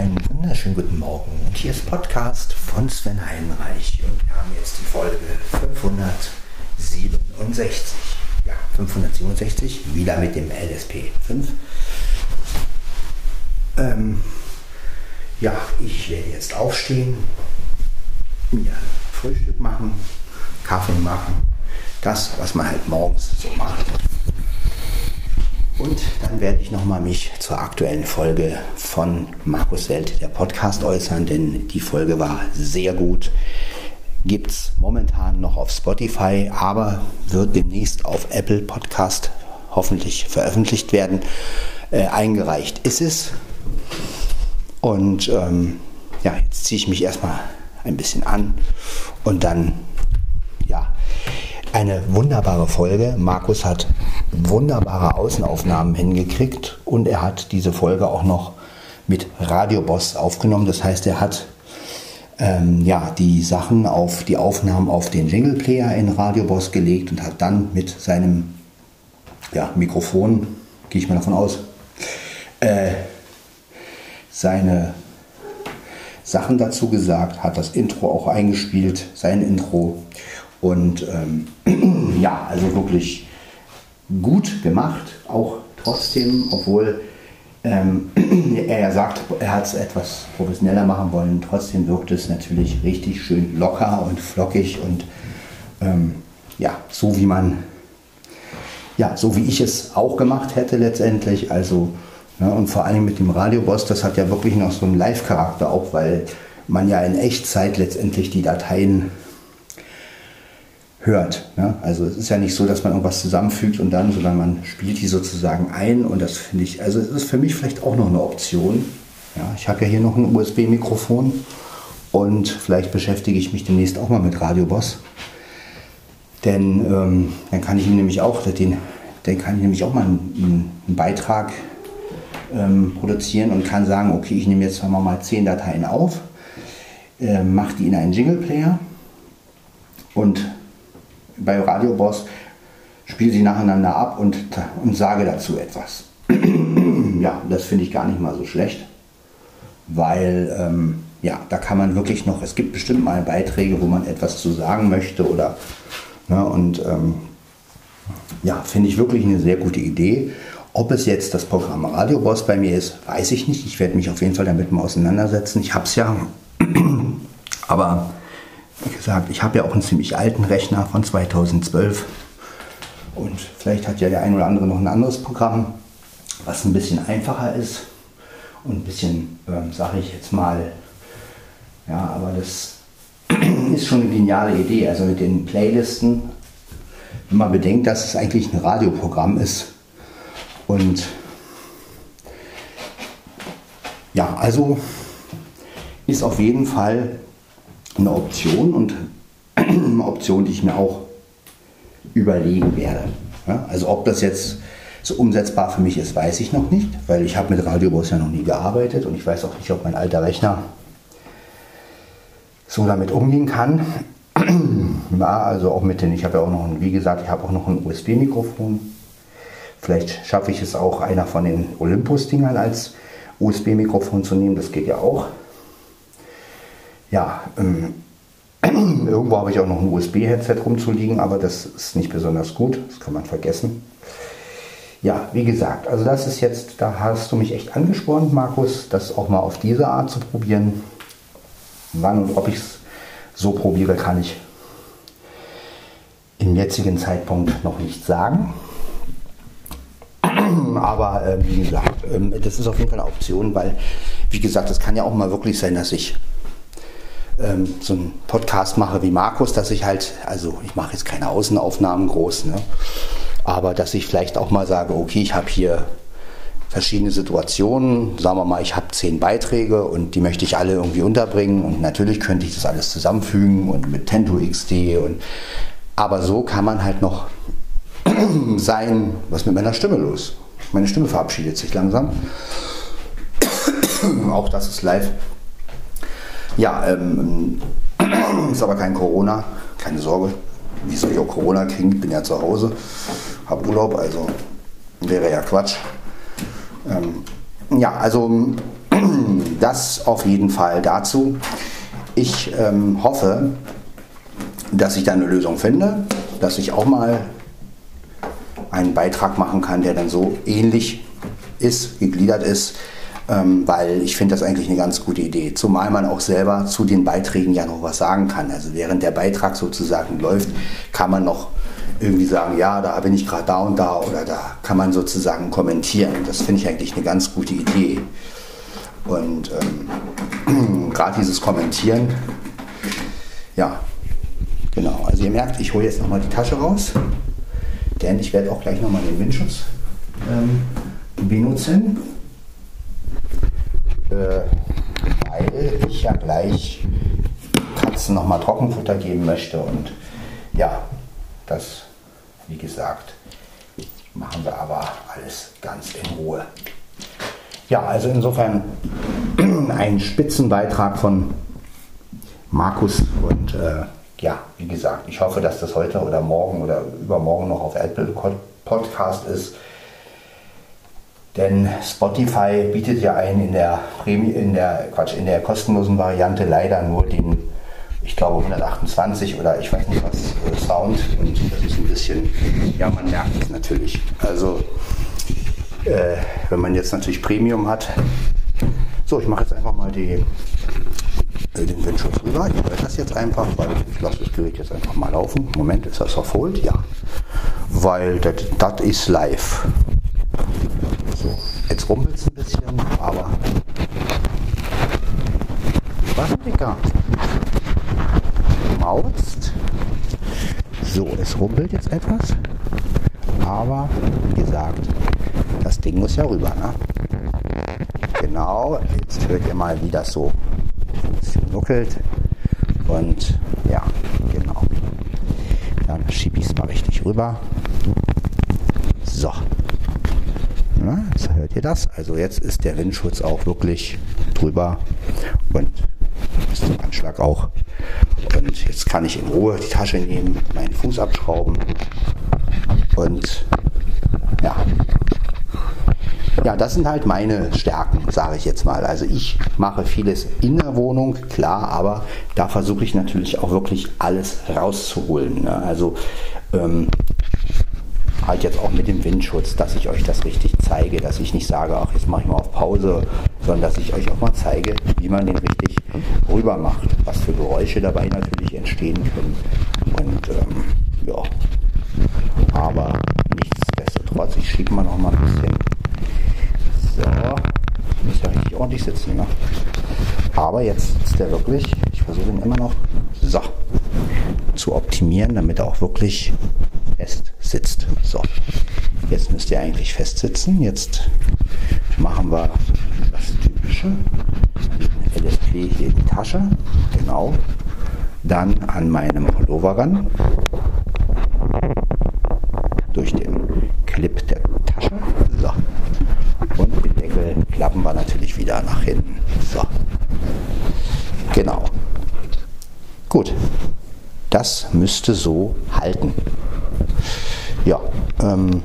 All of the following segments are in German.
Einen wunderschönen guten Morgen. Und hier ist Podcast von Sven Heinreich. Und wir haben jetzt die Folge 567. Ja, 567, wieder mit dem LSP 5. Ähm, ja, ich werde jetzt aufstehen, mir Frühstück machen, Kaffee machen. Das, was man halt morgens so macht. Und dann werde ich nochmal mich zur aktuellen Folge von Markus Welt, der Podcast, äußern, denn die Folge war sehr gut. Gibt es momentan noch auf Spotify, aber wird demnächst auf Apple Podcast hoffentlich veröffentlicht werden. Äh, eingereicht ist es. Und ähm, ja, jetzt ziehe ich mich erstmal ein bisschen an und dann, ja, eine wunderbare Folge. Markus hat wunderbare Außenaufnahmen hingekriegt und er hat diese Folge auch noch mit Radio Boss aufgenommen. Das heißt, er hat ähm, ja, die Sachen auf die Aufnahmen auf den Jingle Player in Radio Boss gelegt und hat dann mit seinem ja, Mikrofon, gehe ich mal davon aus, äh, seine Sachen dazu gesagt, hat das Intro auch eingespielt, sein Intro und ähm, ja, also wirklich gut gemacht, auch trotzdem, obwohl ähm, er ja sagt, er hat es etwas professioneller machen wollen. Trotzdem wirkt es natürlich richtig schön locker und flockig und ähm, ja, so wie man, ja, so wie ich es auch gemacht hätte letztendlich. Also, ja, ne, und vor allem mit dem Radioboss, das hat ja wirklich noch so einen Live-Charakter auch, weil man ja in Echtzeit letztendlich die Dateien hört. Ne? Also es ist ja nicht so, dass man irgendwas zusammenfügt und dann, sondern man spielt die sozusagen ein und das finde ich, also es ist für mich vielleicht auch noch eine Option. Ja, ich habe ja hier noch ein USB-Mikrofon und vielleicht beschäftige ich mich demnächst auch mal mit Radio Boss. Denn ähm, dann kann ich ihm nämlich auch, den, dann kann ich nämlich auch mal einen, einen Beitrag ähm, produzieren und kann sagen, okay, ich nehme jetzt mal, mal zehn Dateien auf, äh, mache die in einen Jingle Player und bei Radio Boss spiele sie nacheinander ab und, und sage dazu etwas. ja, das finde ich gar nicht mal so schlecht, weil ähm, ja, da kann man wirklich noch, es gibt bestimmt mal Beiträge, wo man etwas zu sagen möchte oder ne, und ähm, ja, finde ich wirklich eine sehr gute Idee. Ob es jetzt das Programm Radio Boss bei mir ist, weiß ich nicht. Ich werde mich auf jeden Fall damit mal auseinandersetzen. Ich habe es ja, aber wie gesagt, ich habe ja auch einen ziemlich alten Rechner von 2012 und vielleicht hat ja der ein oder andere noch ein anderes Programm, was ein bisschen einfacher ist und ein bisschen, ähm, sage ich jetzt mal, ja, aber das ist schon eine geniale Idee. Also mit den Playlisten, wenn man bedenkt, dass es eigentlich ein Radioprogramm ist und ja, also ist auf jeden Fall eine Option und eine Option, die ich mir auch überlegen werde. Ja, also ob das jetzt so umsetzbar für mich ist, weiß ich noch nicht, weil ich habe mit Radiobus ja noch nie gearbeitet und ich weiß auch nicht, ob mein alter Rechner so damit umgehen kann. Ja, also auch mit den, ich habe ja auch noch, ein, wie gesagt, ich habe auch noch ein USB-Mikrofon. Vielleicht schaffe ich es auch, einer von den Olympus-Dingern als USB-Mikrofon zu nehmen, das geht ja auch ja, ähm, irgendwo habe ich auch noch ein USB-Headset rumzuliegen, aber das ist nicht besonders gut. Das kann man vergessen. Ja, wie gesagt, also das ist jetzt, da hast du mich echt angespornt, Markus, das auch mal auf diese Art zu probieren. Wann und ob ich es so probiere, kann ich im jetzigen Zeitpunkt noch nicht sagen. Aber äh, wie gesagt, äh, das ist auf jeden Fall eine Option, weil, wie gesagt, es kann ja auch mal wirklich sein, dass ich ähm, so einen Podcast mache wie Markus, dass ich halt, also ich mache jetzt keine Außenaufnahmen groß, ne? aber dass ich vielleicht auch mal sage, okay, ich habe hier verschiedene Situationen, sagen wir mal, ich habe zehn Beiträge und die möchte ich alle irgendwie unterbringen und natürlich könnte ich das alles zusammenfügen und mit Tento XD und aber so kann man halt noch sein, was mit meiner Stimme los? Meine Stimme verabschiedet sich langsam. Auch das ist live. Ja, ähm, ist aber kein Corona, keine Sorge. Wie soll ich auch Corona kriegen? Bin ja zu Hause, habe Urlaub, also wäre ja Quatsch. Ähm, ja, also das auf jeden Fall dazu. Ich ähm, hoffe, dass ich da eine Lösung finde, dass ich auch mal einen Beitrag machen kann, der dann so ähnlich ist, gegliedert ist, weil ich finde das eigentlich eine ganz gute Idee. Zumal man auch selber zu den Beiträgen ja noch was sagen kann. Also während der Beitrag sozusagen läuft, kann man noch irgendwie sagen, ja, da bin ich gerade da und da oder da kann man sozusagen kommentieren. Das finde ich eigentlich eine ganz gute Idee. Und ähm, gerade dieses Kommentieren, ja, genau. Also ihr merkt, ich hole jetzt nochmal die Tasche raus, denn ich werde auch gleich nochmal den Windschutz ähm, benutzen, äh, weil ich ja gleich Katzen nochmal Trockenfutter geben möchte und ja, das, wie gesagt, machen wir aber alles ganz in Ruhe. Ja, also insofern ein Spitzenbeitrag von Markus und äh, ja, wie gesagt, ich hoffe, dass das heute oder morgen oder übermorgen noch auf Apple Podcast ist. Denn Spotify bietet ja einen in der Premium, in der Quatsch, in der kostenlosen Variante leider nur den, ich glaube 128 oder ich weiß nicht was, äh, Sound. Und das ist ein bisschen, ja, man merkt es natürlich. Also äh, wenn man jetzt natürlich Premium hat. So, ich mache jetzt einfach mal die, äh, den Windschutz rüber. Ich höre das jetzt einfach, weil ich lasse das Gerät jetzt einfach mal laufen. Moment, ist das verfolgt? Ja. Weil das ist live. So, jetzt rumpelt es ein bisschen, aber. Was, Dicker? Mauzt. So, es rumpelt jetzt etwas. Aber wie gesagt, das Ding muss ja rüber. Ne? Genau, jetzt hört ihr mal, wie das so nuckelt. Und ja, genau. Dann schiebe ich es mal richtig rüber. So. Hört ihr das. Also jetzt ist der Windschutz auch wirklich drüber und bis zum Anschlag auch. Und jetzt kann ich in Ruhe die Tasche nehmen, meinen Fuß abschrauben und ja, ja, das sind halt meine Stärken, sage ich jetzt mal. Also ich mache vieles in der Wohnung, klar, aber da versuche ich natürlich auch wirklich alles rauszuholen. Ne? Also ähm, halt jetzt auch mit dem Windschutz, dass ich euch das richtig zeige, dass ich nicht sage, ach, jetzt mache ich mal auf Pause, sondern dass ich euch auch mal zeige, wie man den richtig rüber macht, was für Geräusche dabei natürlich entstehen können. Und ähm, ja, aber nichtsdestotrotz, ich schiebe mal noch mal ein bisschen so, muss ja richtig ordentlich sitzen. Ne? Aber jetzt sitzt er wirklich, ich versuche ihn immer noch so zu optimieren, damit er auch wirklich sitzt. So, jetzt müsst ihr eigentlich fest sitzen. Jetzt machen wir das typische. LSP hier in die Tasche. Genau. Dann an meinem Pullover ran. Durch den Clip der Tasche. So klappen wir natürlich wieder nach hinten. So. Genau. Gut. Das müsste so halten. Ja. Ähm,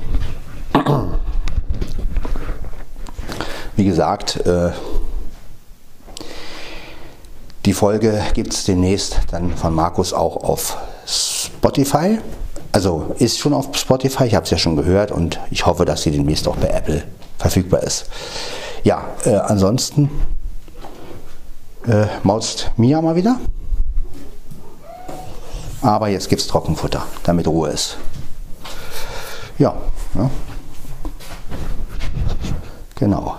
wie gesagt, äh, die Folge gibt es demnächst dann von Markus auch auf Spotify. Also ist schon auf Spotify, ich habe es ja schon gehört und ich hoffe, dass sie demnächst auch bei Apple verfügbar ist. Ja, äh, ansonsten äh, mauzt Mia mal wieder. Aber jetzt gibt es Trockenfutter, damit Ruhe ist. Ja, ja. Genau.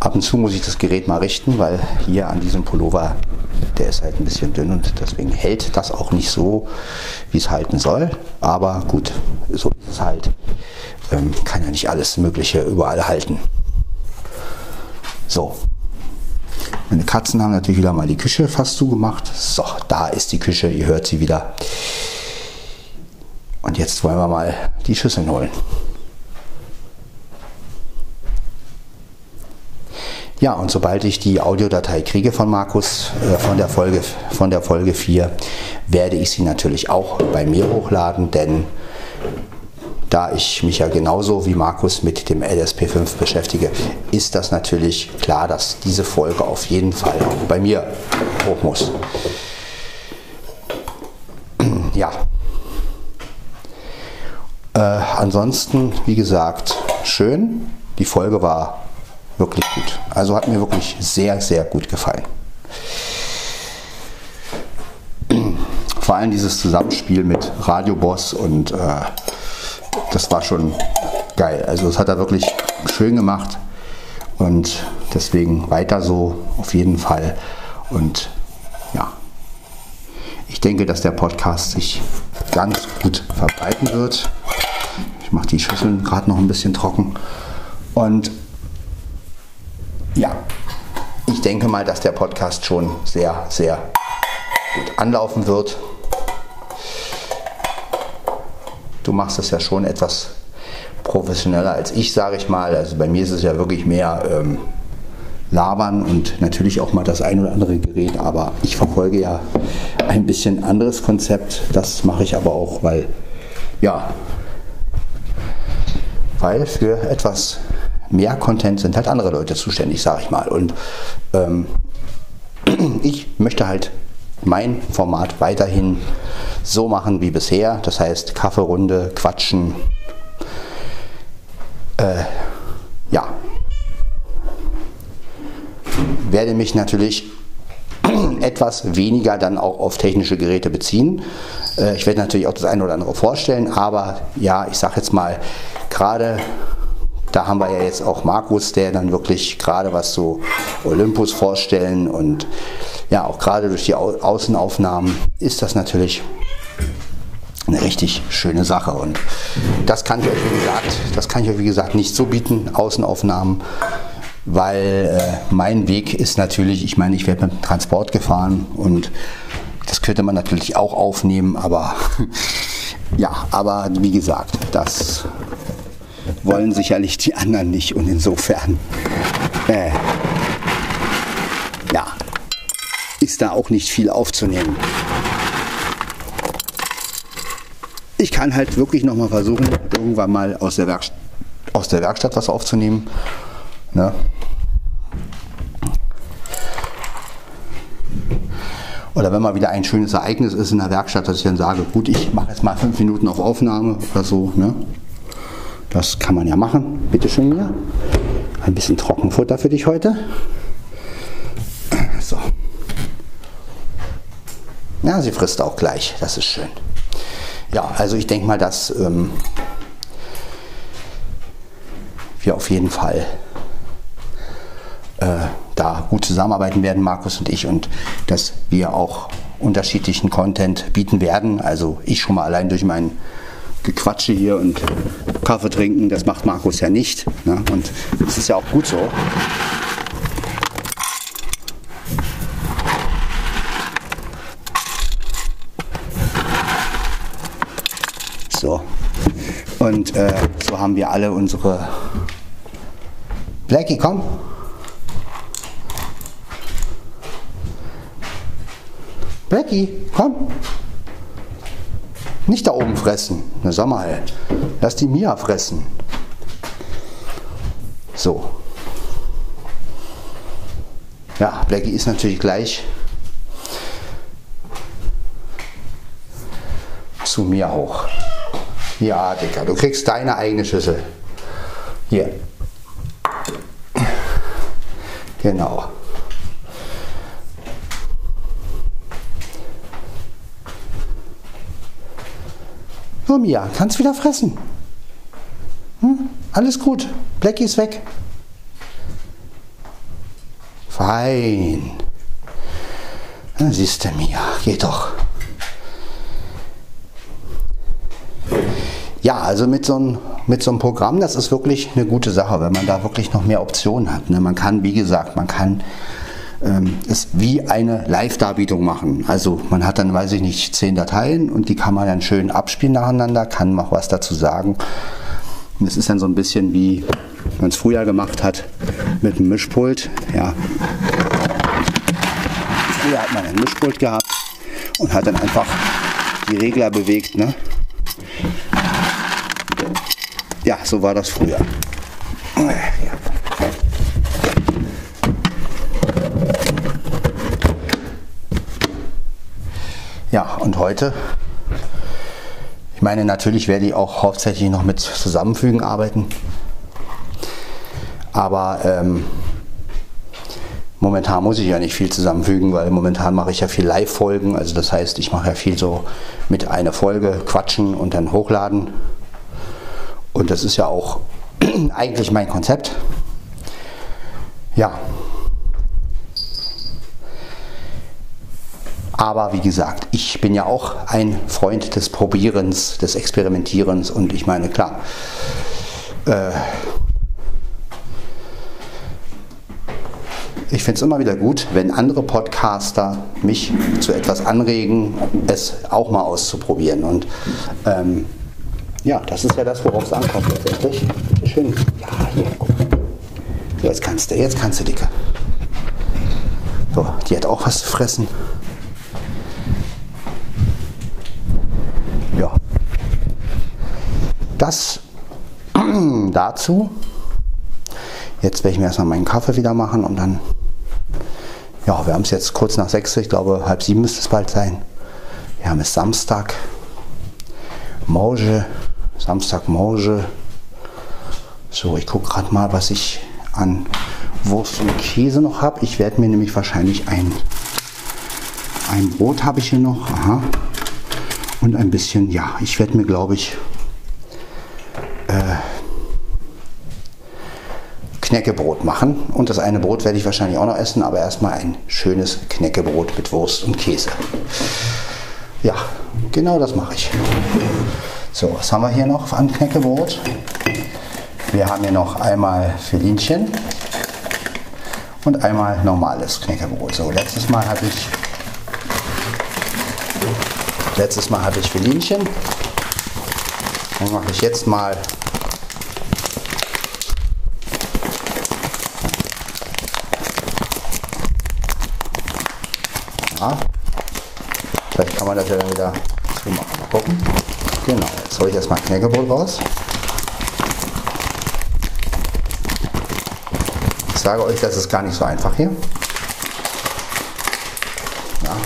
Ab und zu muss ich das Gerät mal richten, weil hier an diesem Pullover, der ist halt ein bisschen dünn und deswegen hält das auch nicht so, wie es halten soll. Aber gut, so ist es halt ähm, kann ja nicht alles Mögliche überall halten. So. Meine Katzen haben natürlich wieder mal die Küche fast zugemacht. So, da ist die Küche, ihr hört sie wieder. Und jetzt wollen wir mal die Schüsseln holen. Ja, und sobald ich die Audiodatei kriege von Markus, äh, von, der Folge, von der Folge 4, werde ich sie natürlich auch bei mir hochladen, denn da ich mich ja genauso wie Markus mit dem LSP5 beschäftige, ist das natürlich klar, dass diese Folge auf jeden Fall auch bei mir hoch muss. Ja. Äh, ansonsten, wie gesagt, schön. Die Folge war wirklich gut. Also hat mir wirklich sehr, sehr gut gefallen. Vor allem dieses Zusammenspiel mit Radio Boss und äh, das war schon geil. Also das hat er wirklich schön gemacht und deswegen weiter so auf jeden Fall. Und ja, ich denke, dass der Podcast sich ganz gut verbreiten wird. Mache die Schüsseln gerade noch ein bisschen trocken. Und ja, ich denke mal, dass der Podcast schon sehr, sehr gut anlaufen wird. Du machst es ja schon etwas professioneller als ich, sage ich mal. Also bei mir ist es ja wirklich mehr ähm, labern und natürlich auch mal das ein oder andere Gerät, aber ich verfolge ja ein bisschen anderes Konzept. Das mache ich aber auch, weil ja, weil für etwas mehr Content sind halt andere Leute zuständig, sage ich mal. Und ähm, ich möchte halt mein Format weiterhin so machen wie bisher. Das heißt Kaffeerunde, Quatschen. Äh, ja. Werde mich natürlich etwas weniger dann auch auf technische Geräte beziehen. Äh, ich werde natürlich auch das eine oder andere vorstellen, aber ja, ich sage jetzt mal, gerade da haben wir ja jetzt auch Markus, der dann wirklich gerade was so Olympus vorstellen und ja, auch gerade durch die Au Außenaufnahmen ist das natürlich eine richtig schöne Sache. Und das kann ich euch, wie gesagt, das kann ich euch, wie gesagt, nicht so bieten, Außenaufnahmen, weil äh, mein Weg ist natürlich, ich meine, ich werde mit dem Transport gefahren und das könnte man natürlich auch aufnehmen, aber ja, aber wie gesagt, das wollen sicherlich die anderen nicht und insofern äh, ja, ist da auch nicht viel aufzunehmen. Ich kann halt wirklich noch mal versuchen, irgendwann mal aus der, Werkst aus der Werkstatt was aufzunehmen. Ne? Oder wenn mal wieder ein schönes Ereignis ist in der Werkstatt, dass ich dann sage, gut, ich mache jetzt mal fünf Minuten auf Aufnahme oder so. Ne? Das kann man ja machen. Bitte schön mir. Ein bisschen Trockenfutter für dich heute. So. Ja, sie frisst auch gleich. Das ist schön. Ja, also ich denke mal, dass ähm, wir auf jeden Fall äh, da gut zusammenarbeiten werden, Markus und ich, und dass wir auch unterschiedlichen Content bieten werden. Also ich schon mal allein durch meinen Gequatsche hier und Kaffee trinken, das macht Markus ja nicht. Ne? Und das ist ja auch gut so. So. Und äh, so haben wir alle unsere. Blackie, komm. Blackie, komm. Nicht da oben fressen. Na sag mal, lass die Mia fressen. So. Ja, Blackie ist natürlich gleich zu mir hoch. Ja, Dicker, du kriegst deine eigene Schüssel. Hier. Genau. So, Mia, kannst wieder fressen. Hm? Alles gut. Blackie ist weg. Fein. Na, siehst du, Mia, geht doch. Ja, also mit so, einem, mit so einem Programm, das ist wirklich eine gute Sache, wenn man da wirklich noch mehr Optionen hat. Ne? Man kann, wie gesagt, man kann ähm, es wie eine Live-Darbietung machen. Also man hat dann, weiß ich nicht, zehn Dateien und die kann man dann schön abspielen nacheinander, kann noch was dazu sagen. Und es ist dann so ein bisschen wie man es früher gemacht hat mit einem Mischpult. Ja. Früher hat man ein Mischpult gehabt und hat dann einfach die Regler bewegt. Ne? Ja, so war das früher. Ja, und heute, ich meine, natürlich werde ich auch hauptsächlich noch mit Zusammenfügen arbeiten. Aber ähm, momentan muss ich ja nicht viel zusammenfügen, weil momentan mache ich ja viel Live-Folgen. Also das heißt, ich mache ja viel so mit einer Folge quatschen und dann hochladen. Und das ist ja auch eigentlich mein Konzept. Ja. Aber wie gesagt, ich bin ja auch ein Freund des Probierens, des Experimentierens und ich meine, klar, äh, ich finde es immer wieder gut, wenn andere Podcaster mich zu etwas anregen, es auch mal auszuprobieren. Und ähm, ja, das ist ja das, worauf es ankommt letztendlich. Schön. Ja, hier, guck. Jetzt kannst du, jetzt kannst du, Dicke. So, die hat auch was zu fressen. Das dazu. Jetzt werde ich mir erstmal meinen Kaffee wieder machen und dann, ja, wir haben es jetzt kurz nach sechs, ich glaube halb sieben müsste es bald sein. Wir haben es Samstag, Morge, Samstagmorgen. So, ich gucke gerade mal, was ich an Wurst und Käse noch habe. Ich werde mir nämlich wahrscheinlich ein, ein Brot habe ich hier noch. Aha. Und ein bisschen, ja, ich werde mir, glaube ich, Knäckebrot machen. Und das eine Brot werde ich wahrscheinlich auch noch essen, aber erstmal ein schönes Knäckebrot mit Wurst und Käse. Ja, genau das mache ich. So, was haben wir hier noch an Knäckebrot? Wir haben hier noch einmal Filinchen und einmal normales Knäckebrot. So, letztes Mal hatte ich letztes Mal hatte ich Filinchen. Dann mache ich jetzt mal ja. Vielleicht kann man das ja dann wieder zumachen. Mal gucken. Genau, jetzt hole ich erstmal Knäckebrot raus. Ich sage euch, das ist gar nicht so einfach hier. Ja.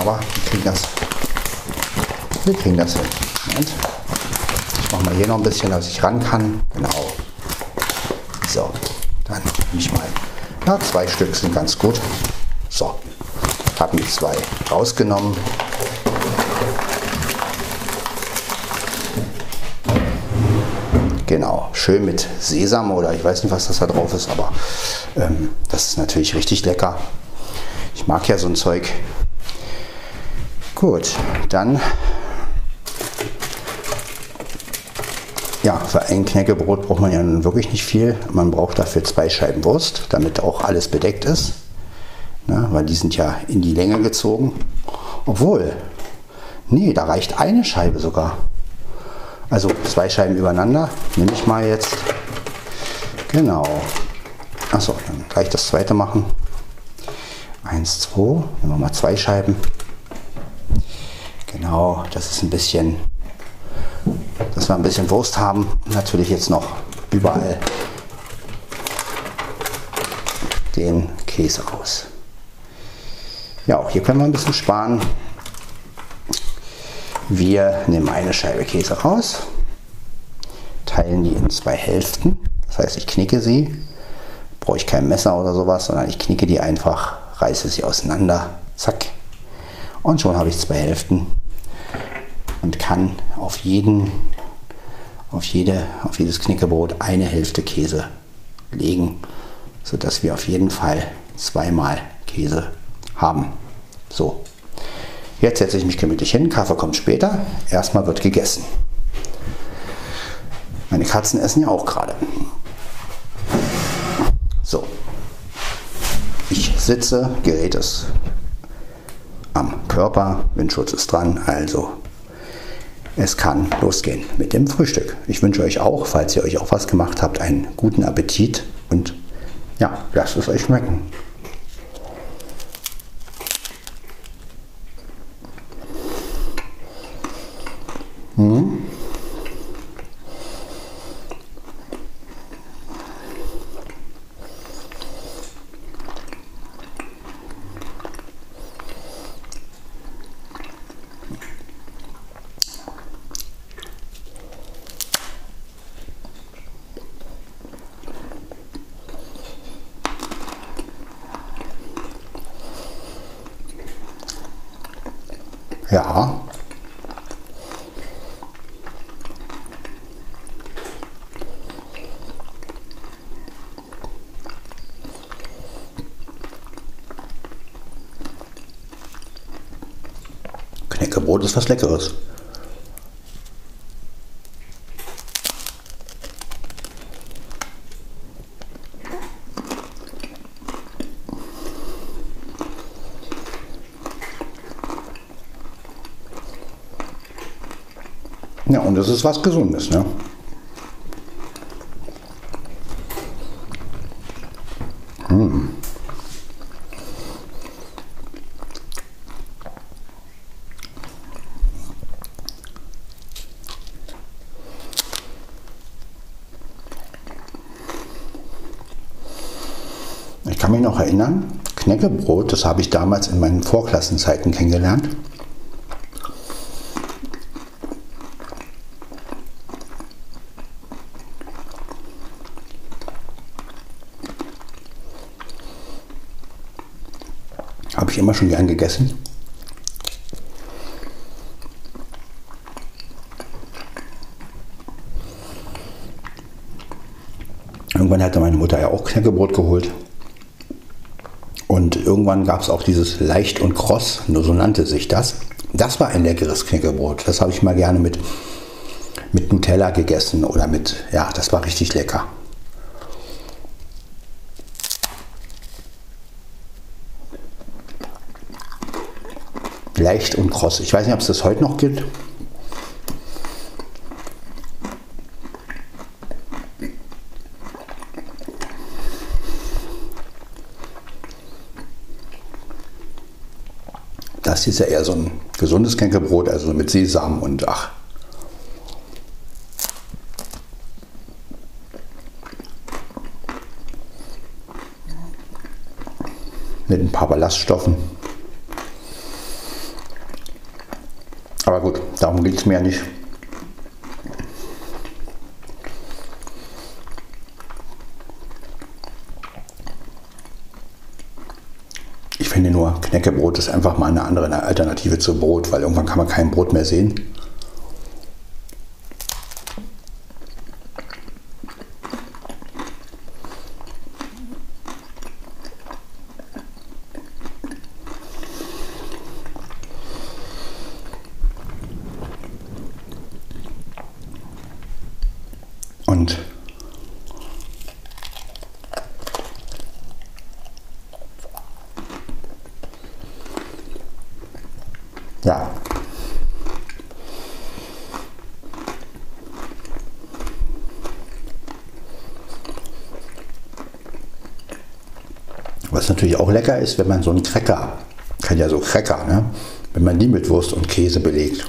Aber wir kriegen das. Wir kriegen das hin. Moment. Ich mache mal hier noch ein bisschen, dass ich ran kann. Genau. So, dann nehme ich mal. Ja, zwei Stück sind ganz gut. So, habe mir zwei rausgenommen. Genau, schön mit Sesam oder ich weiß nicht, was das da drauf ist, aber ähm, das ist natürlich richtig lecker. Ich mag ja so ein Zeug. Gut, dann ja, für ein Knäckebrot braucht man ja nun wirklich nicht viel. Man braucht dafür zwei Scheiben Wurst, damit auch alles bedeckt ist. Ne, weil die sind ja in die Länge gezogen. Obwohl, nee, da reicht eine Scheibe sogar. Also zwei Scheiben übereinander. Nehme ich mal jetzt. Genau. Achso, dann gleich das zweite machen. Eins, zwei. Nehmen wir mal zwei Scheiben. Genau, das ist ein bisschen, dass wir ein bisschen Wurst haben. Natürlich jetzt noch überall den Käse raus. Ja, auch hier können wir ein bisschen sparen. Wir nehmen eine Scheibe Käse raus, teilen die in zwei Hälften. Das heißt, ich knicke sie. Brauche ich kein Messer oder sowas, sondern ich knicke die einfach, reiße sie auseinander. Zack. Und schon habe ich zwei Hälften und kann auf jeden, auf jede, auf jedes Knickebrot eine Hälfte Käse legen, sodass wir auf jeden Fall zweimal Käse haben. So, Jetzt setze ich mich gemütlich hin, Kaffee kommt später. Erstmal wird gegessen. Meine Katzen essen ja auch gerade. So. Ich sitze, Gerät ist am Körper, Windschutz ist dran, also es kann losgehen mit dem Frühstück. Ich wünsche euch auch, falls ihr euch auch was gemacht habt, einen guten Appetit und ja, lasst es euch schmecken. Mhm. Ja. Knäckebrot ist was Leckeres. Ja, und das ist was Gesundes, ne? Hm. Ich kann mich noch erinnern, Knäckebrot, das habe ich damals in meinen Vorklassenzeiten kennengelernt. Habe ich immer schon gern gegessen. Irgendwann hatte meine Mutter ja auch Knäckebrot geholt. Irgendwann gab es auch dieses Leicht und Kross, nur so nannte sich das. Das war ein leckeres Knäckebrot. Das habe ich mal gerne mit, mit Nutella gegessen oder mit, ja, das war richtig lecker. Leicht und kross. Ich weiß nicht, ob es das heute noch gibt. Das ist ja eher so ein gesundes Knäckebrot, also mit Sesam und ach. Mit ein paar Ballaststoffen. Aber gut, darum geht es mir ja nicht. Ich finde nur, Knäckebrot ist einfach mal eine andere Alternative zu Brot, weil irgendwann kann man kein Brot mehr sehen. Und ja. Was natürlich auch lecker ist, wenn man so einen Cracker, kann ja so Cracker, ne? wenn man die mit Wurst und Käse belegt.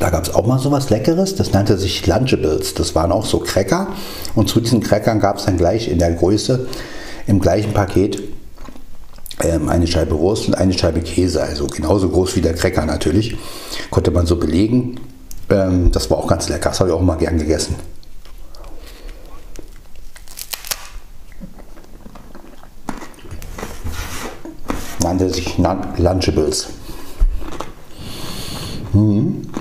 Da gab es auch mal so was Leckeres, das nannte sich Lunchables. Das waren auch so Cracker. Und zu diesen Crackern gab es dann gleich in der Größe, im gleichen Paket, eine Scheibe Wurst und eine Scheibe Käse. Also genauso groß wie der Cracker natürlich. Konnte man so belegen. Ähm, das war auch ganz lecker. Das habe ich auch mal gern gegessen. Nannte sich Lunchables. Mhm.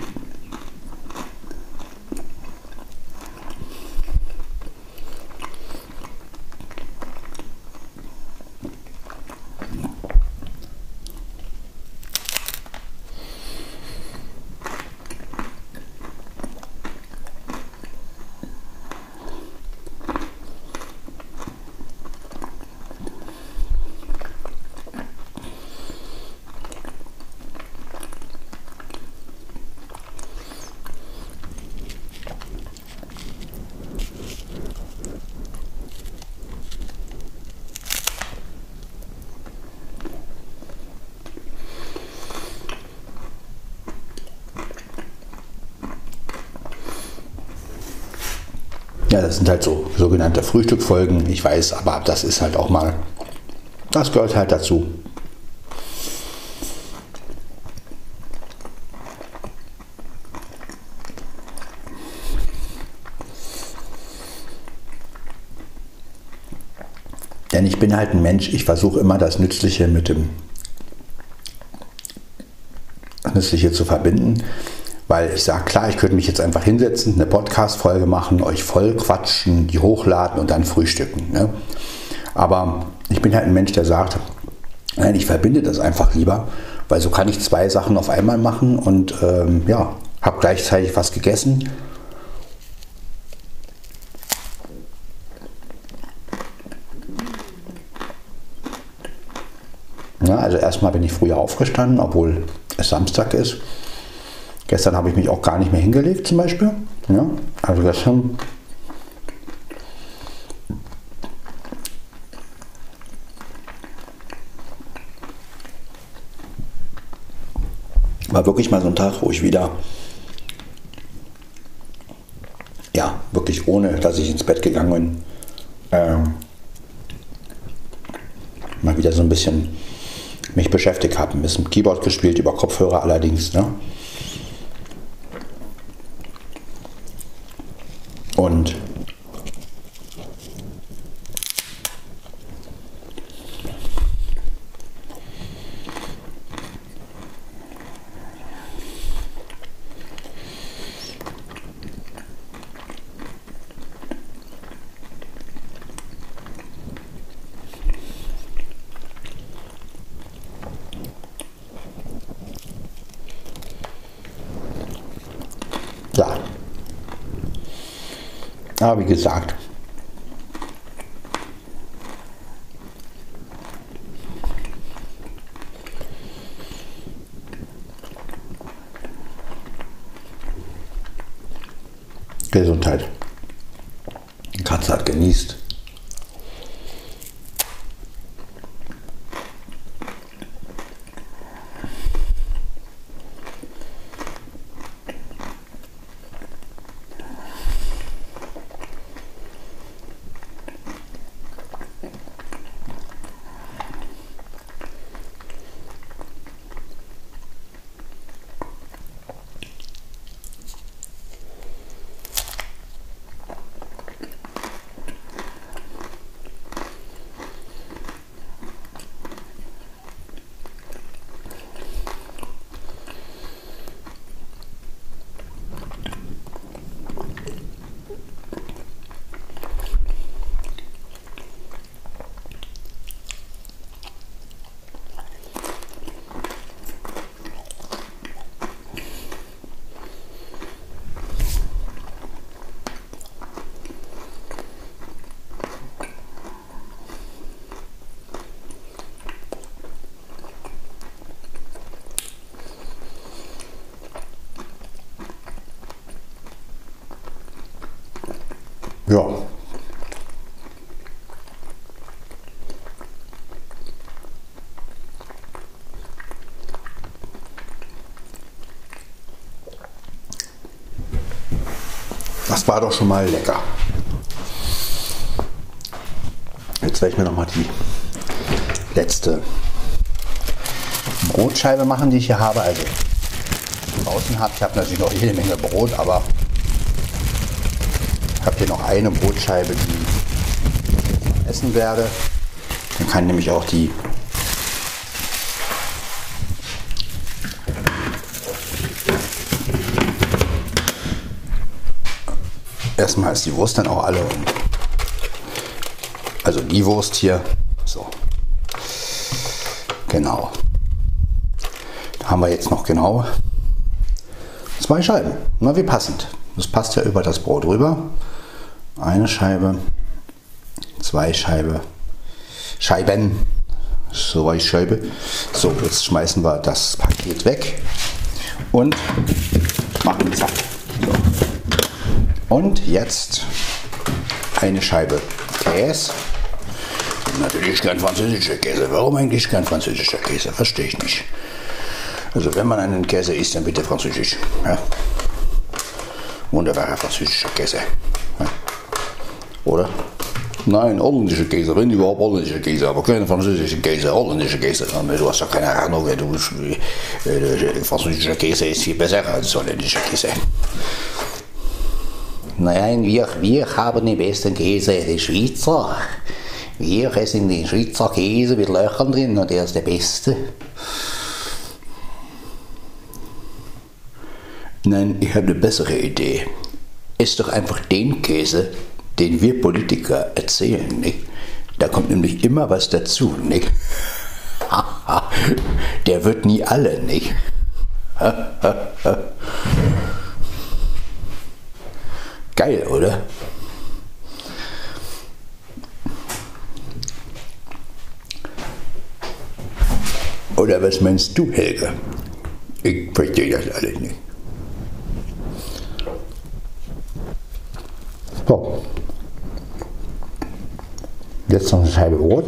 sind halt so sogenannte Frühstückfolgen, ich weiß, aber das ist halt auch mal, das gehört halt dazu. Denn ich bin halt ein Mensch, ich versuche immer das Nützliche mit dem Nützliche zu verbinden. Weil ich sage, klar, ich könnte mich jetzt einfach hinsetzen, eine Podcast-Folge machen, euch voll quatschen, die hochladen und dann frühstücken. Ne? Aber ich bin halt ein Mensch, der sagt, nein, ich verbinde das einfach lieber, weil so kann ich zwei Sachen auf einmal machen und ähm, ja, habe gleichzeitig was gegessen. Ja, also erstmal bin ich früher aufgestanden, obwohl es Samstag ist. Gestern habe ich mich auch gar nicht mehr hingelegt zum Beispiel. Ja, also gestern war wirklich mal so ein Tag, wo ich wieder, ja, wirklich ohne, dass ich ins Bett gegangen bin, ähm, mal wieder so ein bisschen mich beschäftigt habe. Ein bisschen Keyboard gespielt, über Kopfhörer allerdings. Ne? Und Ja. Wie gesagt, Gesundheit. Katze hat genießt. Ja. Das war doch schon mal lecker. Jetzt werde ich mir noch mal die letzte Brotscheibe machen, die ich hier habe. Also draußen habe ich habe natürlich noch jede Menge Brot, aber ich habe hier noch eine Brotscheibe, die ich essen werde. Dann kann nämlich auch die Erstmal ist die Wurst dann auch alle. Also die Wurst hier. So. Genau. Da haben wir jetzt noch genau zwei Scheiben. Na, wie passend. Das passt ja über das Brot rüber. Eine Scheibe, zwei Scheibe, Scheiben, so ich Scheibe. So, jetzt schmeißen wir das Paket weg und machen zack. So. Und jetzt eine Scheibe Käse. Natürlich kein französischer Käse. Warum eigentlich kein französischer Käse? Verstehe ich nicht. Also wenn man einen Käse isst, dann bitte französisch. Ja. Wunderbarer französischer Käse. Nein, holländische Käse, wenn überhaupt holländische Käse, aber keine französische Käse, holländische Käse. Du hast ja keine Ahnung, du, äh, französischer Käse ist viel besser als holländischer Käse. Nein, wir, wir haben den besten Käse, die Schweizer. Wir essen den Schweizer Käse mit Löchern drin und der ist der beste. Nein, ich habe eine bessere Idee. Ist doch einfach den Käse, den wir Politiker erzählen, nicht? Da kommt nämlich immer was dazu, nicht? Der wird nie alle, nicht? Geil, oder? Oder was meinst du, Helga? Ich verstehe das alles nicht. So. Jetzt noch eine Scheibe Brot.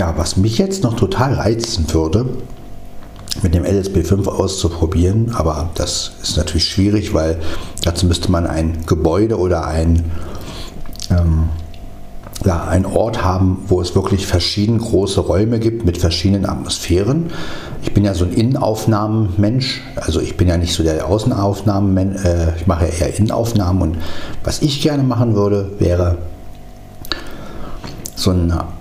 Ja, was mich jetzt noch total reizen würde, mit dem LSB5 auszuprobieren, aber das ist natürlich schwierig, weil dazu müsste man ein Gebäude oder ein, ähm, ja, ein Ort haben, wo es wirklich verschiedene große Räume gibt mit verschiedenen Atmosphären. Ich bin ja so ein Innenaufnahmenmensch, also ich bin ja nicht so der Außenaufnahmenmensch, äh, ich mache ja eher Innenaufnahmen und was ich gerne machen würde, wäre so eine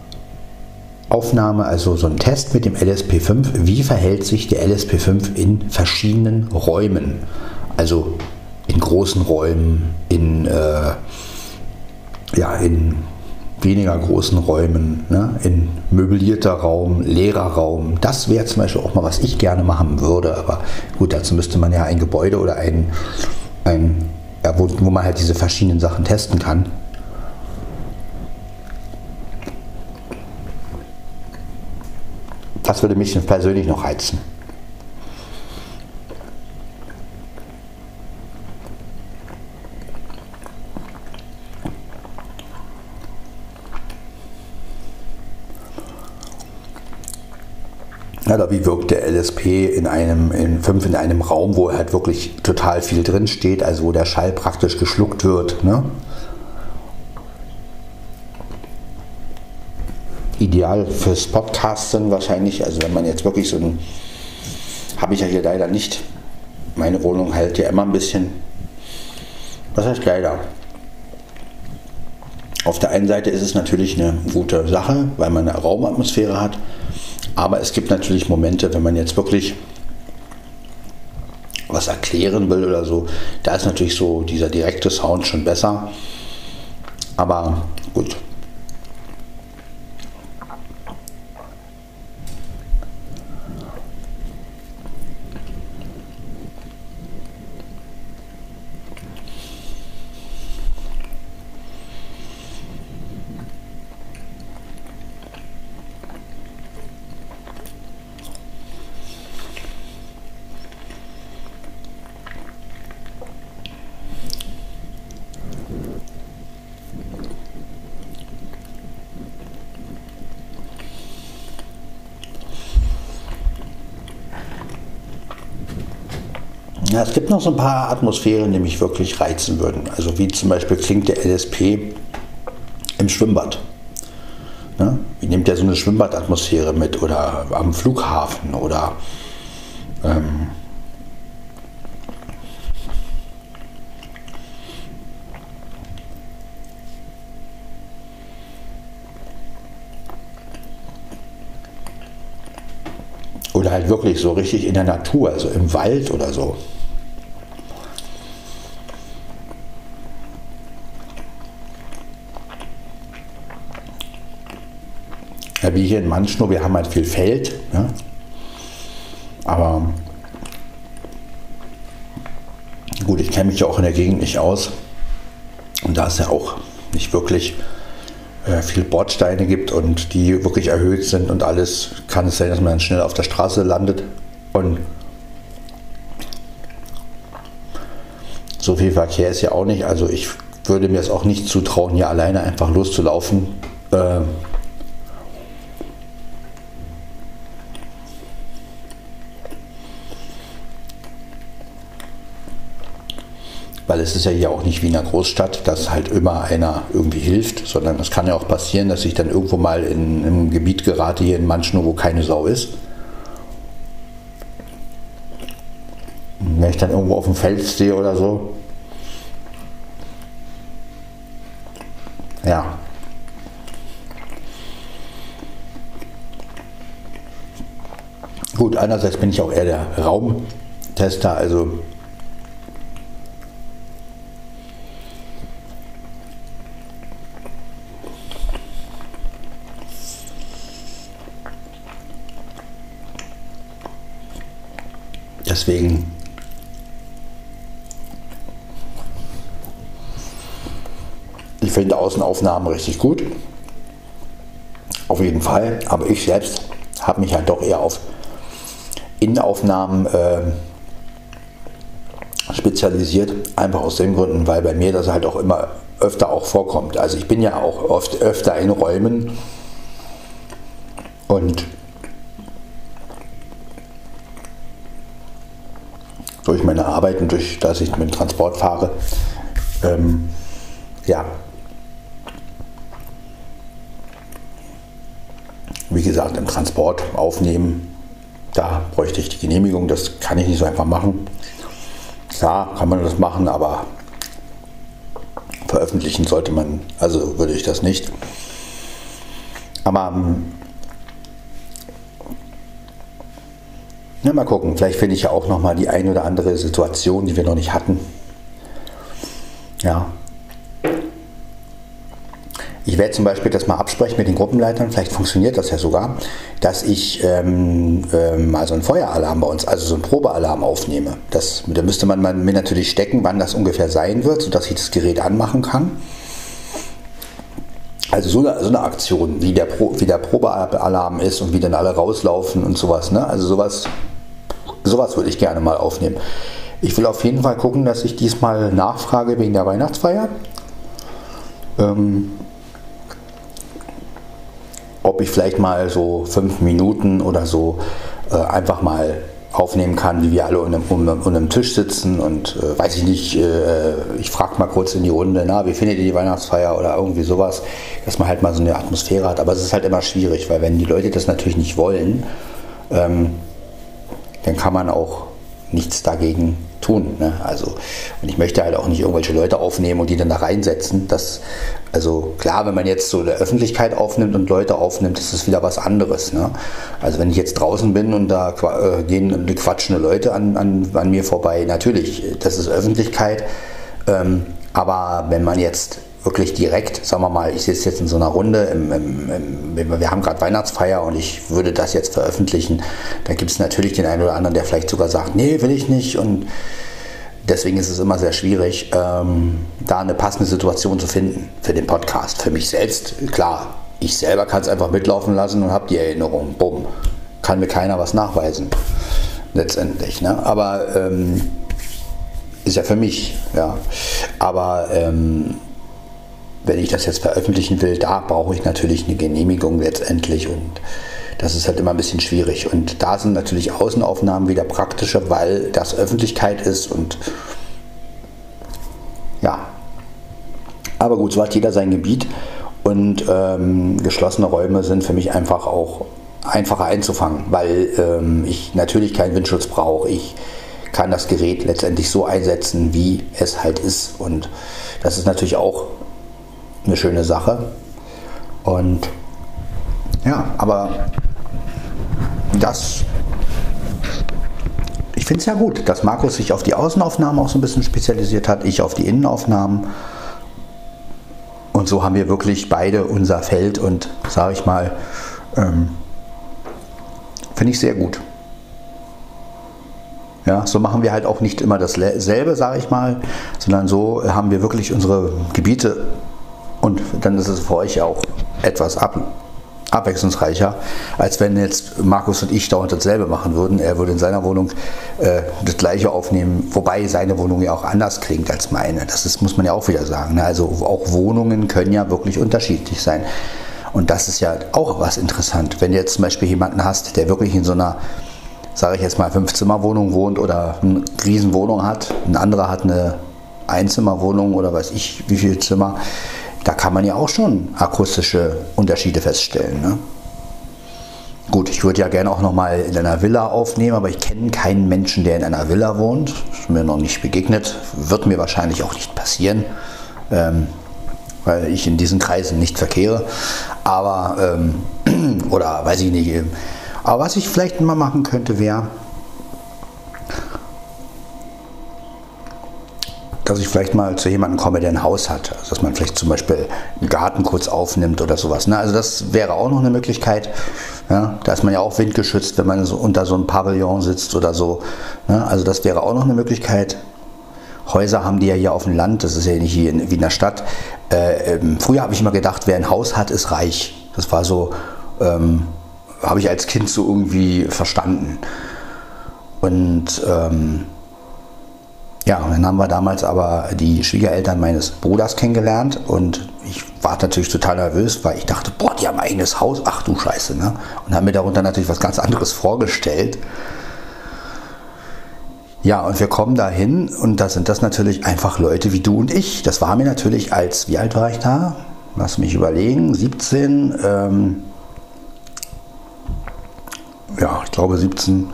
Aufnahme, also so ein Test mit dem LSP5. Wie verhält sich der LSP5 in verschiedenen Räumen? Also in großen Räumen, in, äh, ja, in weniger großen Räumen, ne? in möblierter Raum, leerer Raum. Das wäre zum Beispiel auch mal, was ich gerne machen würde. Aber gut, dazu müsste man ja ein Gebäude oder ein, ein ja, wo, wo man halt diese verschiedenen Sachen testen kann. Das würde mich persönlich noch reizen. Oder wie wirkt der LSP in einem, in fünf in einem Raum, wo halt wirklich total viel drin steht, also wo der Schall praktisch geschluckt wird. Ne? Ideal fürs Podcasten wahrscheinlich, also wenn man jetzt wirklich so ein, habe ich ja hier leider nicht. Meine Wohnung hält ja immer ein bisschen, was heißt leider? Auf der einen Seite ist es natürlich eine gute Sache, weil man eine Raumatmosphäre hat. Aber es gibt natürlich Momente, wenn man jetzt wirklich was erklären will oder so, da ist natürlich so dieser direkte Sound schon besser. Aber gut. Ja, es gibt noch so ein paar Atmosphären, die mich wirklich reizen würden. Also wie zum Beispiel klingt der LSP im Schwimmbad. Ne? Wie nimmt der so eine Schwimmbadatmosphäre mit oder am Flughafen oder ähm, Oder halt wirklich so richtig in der Natur, also im Wald oder so. Ja, wie hier in Manschnow, wir haben halt viel Feld. Ne? Aber gut, ich kenne mich ja auch in der Gegend nicht aus. Und da ist ja auch nicht wirklich äh, viel Bordsteine gibt und die wirklich erhöht sind und alles, kann es sein, dass man dann schnell auf der Straße landet. Und so viel Verkehr ist ja auch nicht. Also ich würde mir es auch nicht zutrauen, hier alleine einfach loszulaufen. Äh, weil es ist ja hier auch nicht wie in einer Großstadt, dass halt immer einer irgendwie hilft, sondern es kann ja auch passieren, dass ich dann irgendwo mal in, einem Gebiet gerate, hier in Manschnow, wo keine Sau ist. Wenn ich dann irgendwo auf dem Feld stehe oder so. Ja. Gut, einerseits bin ich auch eher der Raumtester, also Deswegen ich finde Außenaufnahmen richtig gut. Auf jeden Fall. Aber ich selbst habe mich halt doch eher auf Innenaufnahmen äh, spezialisiert. Einfach aus den Gründen, weil bei mir das halt auch immer öfter auch vorkommt. Also ich bin ja auch oft öfter in Räumen und durch meine Arbeit und durch, dass ich mit dem Transport fahre, ähm, ja, wie gesagt, im Transport aufnehmen, da bräuchte ich die Genehmigung, das kann ich nicht so einfach machen. Klar, kann man das machen, aber veröffentlichen sollte man, also würde ich das nicht. Aber Ja, mal gucken, vielleicht finde ich ja auch noch mal die ein oder andere Situation, die wir noch nicht hatten. Ja. Ich werde zum Beispiel das mal absprechen mit den Gruppenleitern, vielleicht funktioniert das ja sogar, dass ich ähm, ähm, mal so einen Feueralarm bei uns, also so einen Probealarm aufnehme. Das, da müsste man mir natürlich stecken, wann das ungefähr sein wird, sodass ich das Gerät anmachen kann. Also so eine, so eine Aktion, wie der, Pro, wie der Probealarm ist und wie dann alle rauslaufen und sowas. Ne? Also sowas Sowas würde ich gerne mal aufnehmen. Ich will auf jeden Fall gucken, dass ich diesmal nachfrage wegen der Weihnachtsfeier. Ähm, ob ich vielleicht mal so fünf Minuten oder so äh, einfach mal aufnehmen kann, wie wir alle um, um, um einem Tisch sitzen und äh, weiß ich nicht, äh, ich frage mal kurz in die Runde, na, wie findet ihr die Weihnachtsfeier oder irgendwie sowas, dass man halt mal so eine Atmosphäre hat. Aber es ist halt immer schwierig, weil wenn die Leute das natürlich nicht wollen, ähm, dann kann man auch nichts dagegen tun. Ne? Also, und ich möchte halt auch nicht irgendwelche Leute aufnehmen und die dann da reinsetzen. Das, also klar, wenn man jetzt so der Öffentlichkeit aufnimmt und Leute aufnimmt, ist das wieder was anderes. Ne? Also wenn ich jetzt draußen bin und da äh, gehen quatschende Leute an, an, an mir vorbei, natürlich, das ist Öffentlichkeit. Ähm, aber wenn man jetzt wirklich direkt, sagen wir mal, ich sitze jetzt in so einer Runde, im, im, im, wir haben gerade Weihnachtsfeier und ich würde das jetzt veröffentlichen, da gibt es natürlich den einen oder anderen, der vielleicht sogar sagt, nee, will ich nicht und deswegen ist es immer sehr schwierig, ähm, da eine passende Situation zu finden für den Podcast. Für mich selbst, klar, ich selber kann es einfach mitlaufen lassen und habe die Erinnerung, bumm, kann mir keiner was nachweisen, letztendlich. Ne? Aber ähm, ist ja für mich, ja. Aber ähm, wenn ich das jetzt veröffentlichen will, da brauche ich natürlich eine Genehmigung letztendlich und Das ist halt immer ein bisschen schwierig. Und da sind natürlich Außenaufnahmen wieder praktischer, weil das Öffentlichkeit ist und ja. Aber gut, so hat jeder sein Gebiet und ähm, geschlossene Räume sind für mich einfach auch einfacher einzufangen, weil ähm, ich natürlich keinen Windschutz brauche. Ich kann das Gerät letztendlich so einsetzen, wie es halt ist. Und das ist natürlich auch eine schöne Sache. Und ja, aber das, ich finde es ja gut, dass Markus sich auf die Außenaufnahmen auch so ein bisschen spezialisiert hat, ich auf die Innenaufnahmen. Und so haben wir wirklich beide unser Feld und sage ich mal, ähm, finde ich sehr gut. Ja, so machen wir halt auch nicht immer dasselbe, sage ich mal, sondern so haben wir wirklich unsere Gebiete und dann ist es für euch auch etwas ab, abwechslungsreicher, als wenn jetzt Markus und ich dauernd dasselbe machen würden. Er würde in seiner Wohnung äh, das gleiche aufnehmen, wobei seine Wohnung ja auch anders klingt als meine. Das ist, muss man ja auch wieder sagen. Ne? Also auch Wohnungen können ja wirklich unterschiedlich sein. Und das ist ja auch was interessant. Wenn du jetzt zum Beispiel jemanden hast, der wirklich in so einer, sage ich jetzt mal, Fünf-Zimmer-Wohnung wohnt oder eine Riesenwohnung hat, ein anderer hat eine Einzimmerwohnung oder weiß ich wie viel Zimmer, da kann man ja auch schon akustische Unterschiede feststellen. Ne? Gut, ich würde ja gerne auch nochmal in einer Villa aufnehmen, aber ich kenne keinen Menschen, der in einer Villa wohnt. Ist mir noch nicht begegnet. Wird mir wahrscheinlich auch nicht passieren, ähm, weil ich in diesen Kreisen nicht verkehre. Aber, ähm, oder weiß ich nicht. Aber was ich vielleicht mal machen könnte, wäre, dass ich vielleicht mal zu jemandem komme, der ein Haus hat. Also dass man vielleicht zum Beispiel einen Garten kurz aufnimmt oder sowas. Ne? Also das wäre auch noch eine Möglichkeit. Ja? Da ist man ja auch windgeschützt, wenn man so unter so einem Pavillon sitzt oder so. Ne? Also das wäre auch noch eine Möglichkeit. Häuser haben die ja hier auf dem Land, das ist ja nicht hier in, wie in der Stadt. Äh, ähm, früher habe ich immer gedacht, wer ein Haus hat, ist reich. Das war so, ähm, habe ich als Kind so irgendwie verstanden. Und ähm, ja, dann haben wir damals aber die Schwiegereltern meines Bruders kennengelernt und ich war natürlich total nervös, weil ich dachte, boah, die haben ein eigenes Haus, ach du Scheiße, ne? Und haben mir darunter natürlich was ganz anderes vorgestellt. Ja, und wir kommen da hin und da sind das natürlich einfach Leute wie du und ich. Das war mir natürlich als, wie alt war ich da? Lass mich überlegen, 17, ähm, ja, ich glaube 17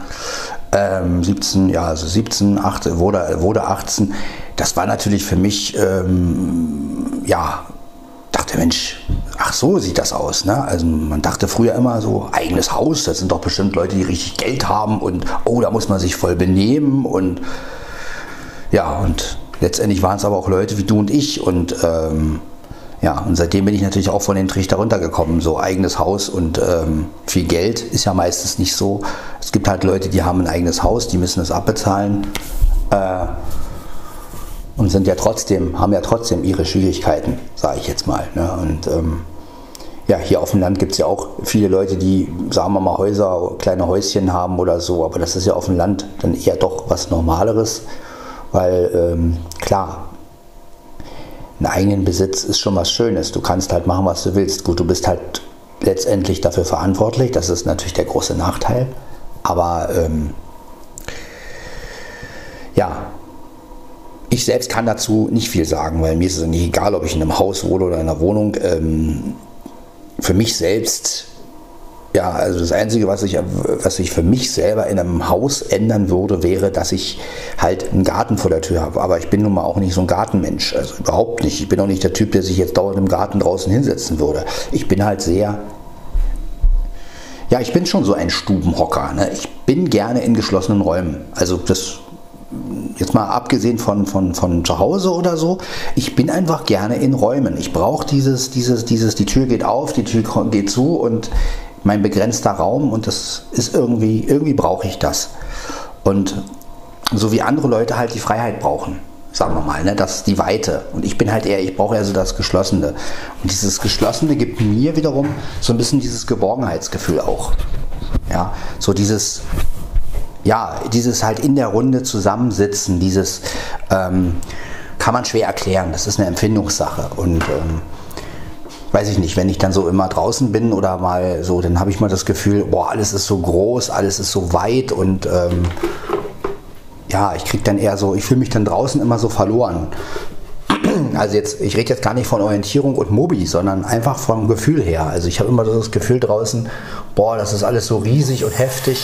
ähm, 17, ja, also 17, 8, wurde, wurde 18. Das war natürlich für mich, ähm, ja, dachte, Mensch, ach so sieht das aus. Ne? Also man dachte früher immer so, eigenes Haus, das sind doch bestimmt Leute, die richtig Geld haben und oh, da muss man sich voll benehmen und ja, und letztendlich waren es aber auch Leute wie du und ich und ähm, ja, und seitdem bin ich natürlich auch von den Trichter runtergekommen. So eigenes Haus und ähm, viel Geld ist ja meistens nicht so. Es gibt halt Leute, die haben ein eigenes Haus, die müssen es abbezahlen äh, und sind ja trotzdem, haben ja trotzdem ihre Schwierigkeiten, sage ich jetzt mal. Ne? Und ähm, ja, hier auf dem Land gibt es ja auch viele Leute, die, sagen wir mal, Häuser, kleine Häuschen haben oder so, aber das ist ja auf dem Land dann eher doch was Normaleres, weil ähm, klar, einen eigenen Besitz ist schon was Schönes. Du kannst halt machen, was du willst. Gut, du bist halt letztendlich dafür verantwortlich. Das ist natürlich der große Nachteil. Aber ähm, ja, ich selbst kann dazu nicht viel sagen, weil mir ist es nicht egal, ob ich in einem Haus wohne oder in einer Wohnung. Ähm, für mich selbst ja, also das Einzige, was ich, was ich für mich selber in einem Haus ändern würde, wäre, dass ich halt einen Garten vor der Tür habe. Aber ich bin nun mal auch nicht so ein Gartenmensch. Also überhaupt nicht. Ich bin auch nicht der Typ, der sich jetzt dauernd im Garten draußen hinsetzen würde. Ich bin halt sehr. Ja, ich bin schon so ein Stubenhocker. Ne? Ich bin gerne in geschlossenen Räumen. Also das jetzt mal abgesehen von, von, von zu Hause oder so, ich bin einfach gerne in Räumen. Ich brauche dieses, dieses, dieses, die Tür geht auf, die Tür geht zu und mein begrenzter Raum und das ist irgendwie, irgendwie brauche ich das. Und so wie andere Leute halt die Freiheit brauchen, sagen wir mal, ne, das die Weite. Und ich bin halt eher, ich brauche eher so das Geschlossene. Und dieses Geschlossene gibt mir wiederum so ein bisschen dieses Geborgenheitsgefühl auch. Ja, so dieses, ja, dieses halt in der Runde zusammensitzen, dieses ähm, kann man schwer erklären. Das ist eine Empfindungssache. Und ähm, weiß ich nicht, wenn ich dann so immer draußen bin oder mal so, dann habe ich mal das Gefühl, boah, alles ist so groß, alles ist so weit und ähm, ja, ich kriege dann eher so, ich fühle mich dann draußen immer so verloren. Also jetzt, ich rede jetzt gar nicht von Orientierung und Mobi, sondern einfach vom Gefühl her. Also ich habe immer so das Gefühl draußen, boah, das ist alles so riesig und heftig.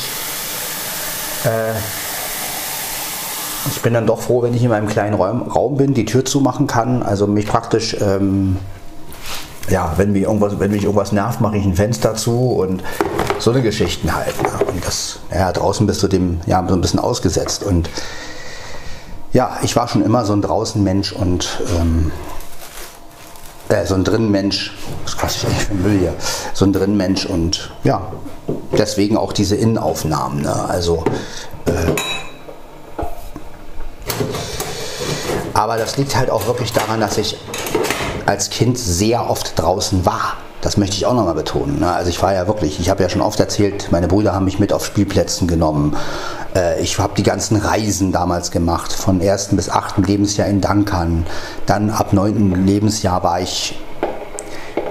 Äh, ich bin dann doch froh, wenn ich in meinem kleinen Raum, bin, die Tür zumachen kann, also mich praktisch, ähm, ja, wenn mich, irgendwas, wenn mich irgendwas nervt, mache ich ein Fenster zu und so eine Geschichten halt. Ne? Und das, ja, draußen bist du dem ja so ein bisschen ausgesetzt. Und ja, ich war schon immer so ein Draußenmensch und ähm, äh, so ein Drinnenmensch, das quatsch ich eigentlich für Müll hier, so ein Drinnenmensch und ja, deswegen auch diese Innenaufnahmen. Ne? Also äh, Aber das liegt halt auch wirklich daran, dass ich als Kind sehr oft draußen war. Das möchte ich auch nochmal betonen. Ne? Also ich war ja wirklich, ich habe ja schon oft erzählt, meine Brüder haben mich mit auf Spielplätzen genommen. Äh, ich habe die ganzen Reisen damals gemacht, von ersten bis achten Lebensjahr in Dankern. Dann ab neunten Lebensjahr war ich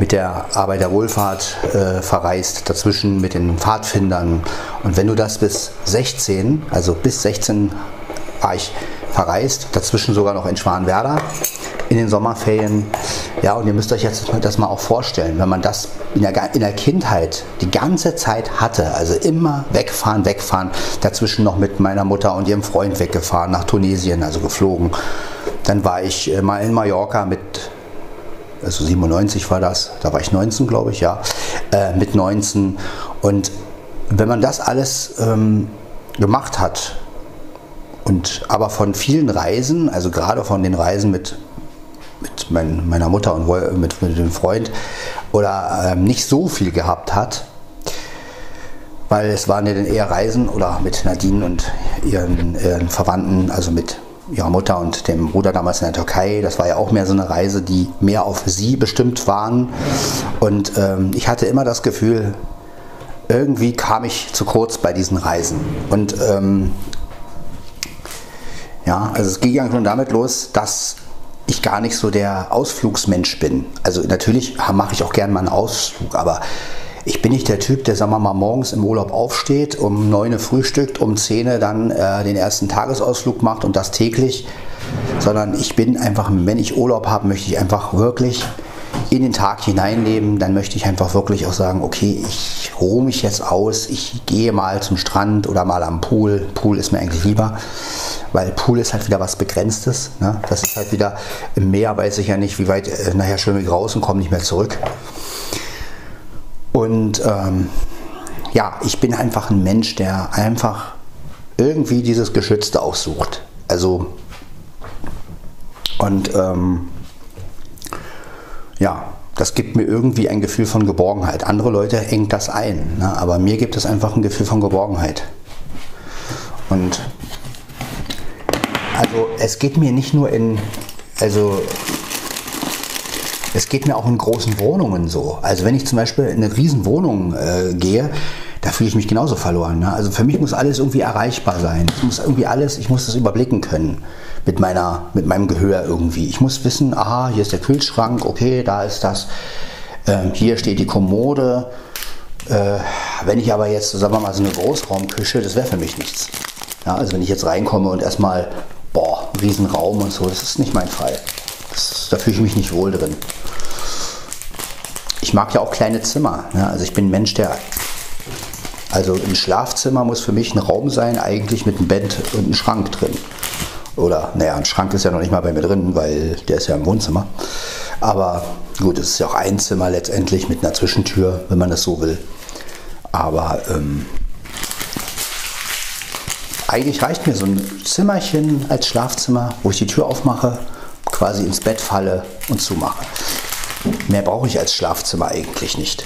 mit der Arbeiterwohlfahrt äh, verreist, dazwischen mit den Pfadfindern. Und wenn du das bis 16, also bis 16 war ich verreist, dazwischen sogar noch in Schwanwerder in den Sommerferien. Ja, und ihr müsst euch jetzt das mal auch vorstellen, wenn man das in der, in der Kindheit die ganze Zeit hatte, also immer wegfahren, wegfahren, dazwischen noch mit meiner Mutter und ihrem Freund weggefahren nach Tunesien, also geflogen. Dann war ich äh, mal in Mallorca mit, also 97 war das, da war ich 19, glaube ich, ja, äh, mit 19. Und wenn man das alles ähm, gemacht hat, und aber von vielen Reisen, also gerade von den Reisen mit, mit mein, meiner Mutter und mit, mit dem Freund, oder ähm, nicht so viel gehabt hat, weil es waren ja dann eher Reisen oder mit Nadine und ihren, ihren Verwandten, also mit ihrer Mutter und dem Bruder damals in der Türkei. Das war ja auch mehr so eine Reise, die mehr auf sie bestimmt waren. Und ähm, ich hatte immer das Gefühl, irgendwie kam ich zu kurz bei diesen Reisen. Und ähm, ja, also es ging ja schon damit los, dass ich gar nicht so der Ausflugsmensch bin. Also natürlich mache ich auch gerne mal einen Ausflug, aber ich bin nicht der Typ, der, sagen wir mal, morgens im Urlaub aufsteht, um 9 Uhr frühstückt, um 10 Uhr dann äh, den ersten Tagesausflug macht und das täglich, sondern ich bin einfach, wenn ich Urlaub habe, möchte ich einfach wirklich in den Tag hineinleben, dann möchte ich einfach wirklich auch sagen, okay, ich ruhe mich jetzt aus, ich gehe mal zum Strand oder mal am Pool. Pool ist mir eigentlich lieber weil Pool ist halt wieder was Begrenztes. Ne? Das ist halt wieder im Meer, weiß ich ja nicht, wie weit, äh, nachher schwimme ich raus und komme nicht mehr zurück. Und ähm, ja, ich bin einfach ein Mensch, der einfach irgendwie dieses Geschützte aussucht. Also, und ähm, ja, das gibt mir irgendwie ein Gefühl von Geborgenheit. Andere Leute engt das ein, ne? aber mir gibt es einfach ein Gefühl von Geborgenheit. Und also es geht mir nicht nur in, also es geht mir auch in großen Wohnungen so. Also wenn ich zum Beispiel in eine riesen Wohnung äh, gehe, da fühle ich mich genauso verloren. Ne? Also für mich muss alles irgendwie erreichbar sein. Es muss irgendwie alles, ich muss das überblicken können mit meiner, mit meinem Gehör irgendwie. Ich muss wissen, aha, hier ist der Kühlschrank, okay, da ist das, ähm, hier steht die Kommode. Äh, wenn ich aber jetzt, sagen wir mal, so eine Großraumküche, das wäre für mich nichts. Ja, also wenn ich jetzt reinkomme und erstmal boah, Riesenraum und so, das ist nicht mein Fall. Das, da fühle ich mich nicht wohl drin. Ich mag ja auch kleine Zimmer. Ne? Also ich bin ein Mensch, der. Also ein Schlafzimmer muss für mich ein Raum sein, eigentlich mit einem Bett und einem Schrank drin. Oder, naja, ein Schrank ist ja noch nicht mal bei mir drin, weil der ist ja im Wohnzimmer. Aber gut, es ist ja auch ein Zimmer letztendlich mit einer Zwischentür, wenn man das so will. Aber ähm, eigentlich reicht mir so ein Zimmerchen als Schlafzimmer, wo ich die Tür aufmache, quasi ins Bett falle und zumache. Mehr brauche ich als Schlafzimmer eigentlich nicht.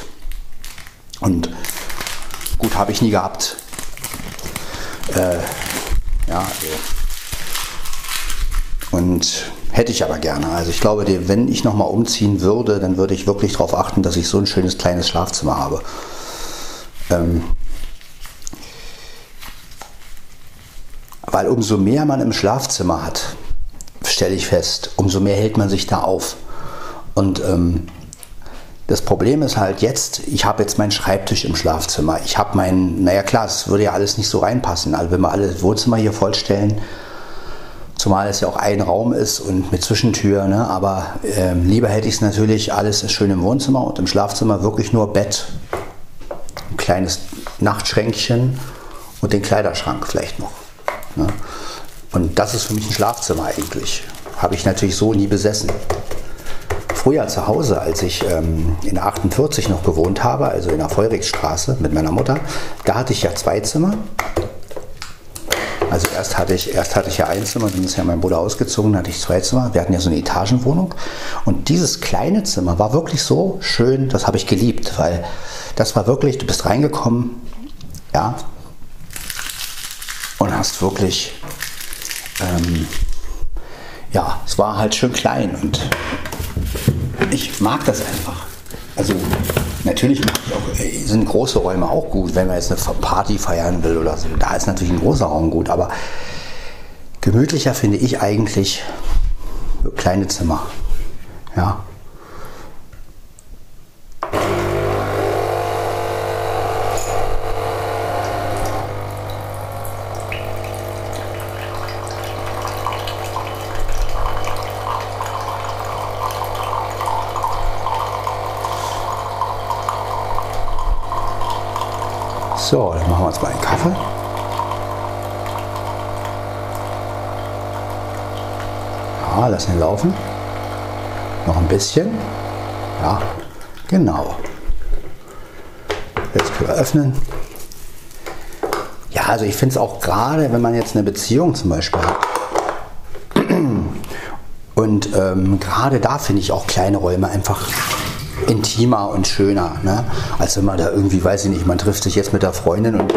Und gut, habe ich nie gehabt. Äh, ja. Und hätte ich aber gerne. Also ich glaube, wenn ich nochmal umziehen würde, dann würde ich wirklich darauf achten, dass ich so ein schönes kleines Schlafzimmer habe. Ähm, Weil umso mehr man im Schlafzimmer hat, stelle ich fest, umso mehr hält man sich da auf. Und ähm, das Problem ist halt jetzt, ich habe jetzt meinen Schreibtisch im Schlafzimmer. Ich habe meinen, naja klar, es würde ja alles nicht so reinpassen. Also wenn wir alle Wohnzimmer hier vollstellen, zumal es ja auch ein Raum ist und mit Zwischentür, ne? aber äh, lieber hätte ich es natürlich alles schön im Wohnzimmer und im Schlafzimmer wirklich nur Bett, ein kleines Nachtschränkchen und den Kleiderschrank vielleicht noch. Ne? Und das ist für mich ein Schlafzimmer eigentlich. Habe ich natürlich so nie besessen früher zu Hause, als ich ähm, in 48 noch gewohnt habe, also in der Feurigsstraße mit meiner Mutter, da hatte ich ja zwei Zimmer. Also erst hatte ich, erst hatte ich ja ein Zimmer, dann ist ja mein Bruder ausgezogen, dann hatte ich zwei Zimmer. Wir hatten ja so eine Etagenwohnung. Und dieses kleine Zimmer war wirklich so schön, das habe ich geliebt, weil das war wirklich, du bist reingekommen, ja, und hast wirklich, ähm, ja, es war halt schön klein und ich mag das einfach. Also natürlich sind große Räume auch gut, wenn man jetzt eine Party feiern will oder so. Da ist natürlich ein großer Raum gut, aber gemütlicher finde ich eigentlich kleine Zimmer. Ja. So, dann machen wir uns mal einen Kaffee. Ja, lassen ihn laufen. Noch ein bisschen. Ja, genau. Jetzt können wir öffnen. Ja, also ich finde es auch gerade, wenn man jetzt eine Beziehung zum Beispiel hat. Und ähm, gerade da finde ich auch kleine Räume einfach intimer und schöner, ne? als wenn man da irgendwie, weiß ich nicht, man trifft sich jetzt mit der Freundin und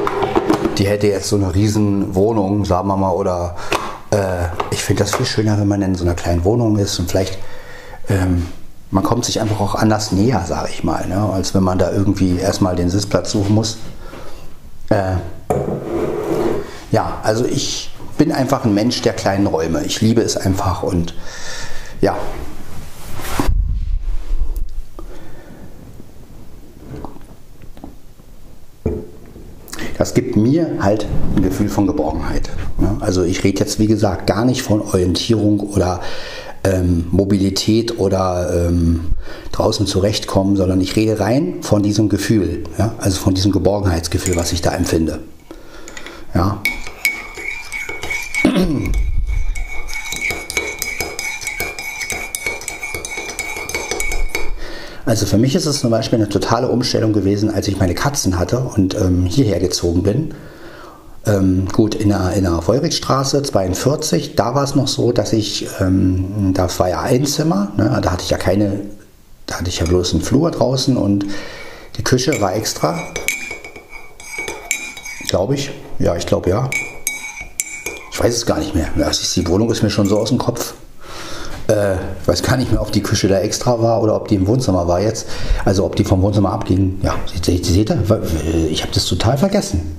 die hätte jetzt so eine riesen Wohnung, sagen wir mal, oder äh, ich finde das viel schöner, wenn man in so einer kleinen Wohnung ist und vielleicht ähm, man kommt sich einfach auch anders näher, sage ich mal, ne? als wenn man da irgendwie erstmal den Sitzplatz suchen muss. Äh, ja, also ich bin einfach ein Mensch der kleinen Räume. Ich liebe es einfach und ja, das gibt mir halt ein Gefühl von Geborgenheit. Also ich rede jetzt, wie gesagt, gar nicht von Orientierung oder ähm, Mobilität oder ähm, draußen zurechtkommen, sondern ich rede rein von diesem Gefühl, ja? also von diesem Geborgenheitsgefühl, was ich da empfinde. Ja. Also für mich ist es zum Beispiel eine totale Umstellung gewesen, als ich meine Katzen hatte und ähm, hierher gezogen bin. Ähm, gut, in der, in der Feurigstraße 42, da war es noch so, dass ich, ähm, das war ja ein Zimmer, ne, da hatte ich ja keine, da hatte ich ja bloß einen Flur draußen und die Küche war extra. Glaube ich. Ja, ich glaube ja. Ich weiß es gar nicht mehr. die Wohnung ist mir schon so aus dem Kopf. Äh, ich weiß gar nicht mehr, ob die Küche da extra war oder ob die im Wohnzimmer war jetzt. Also ob die vom Wohnzimmer abging. Ja, seht, seht ihr? Ich habe das total vergessen.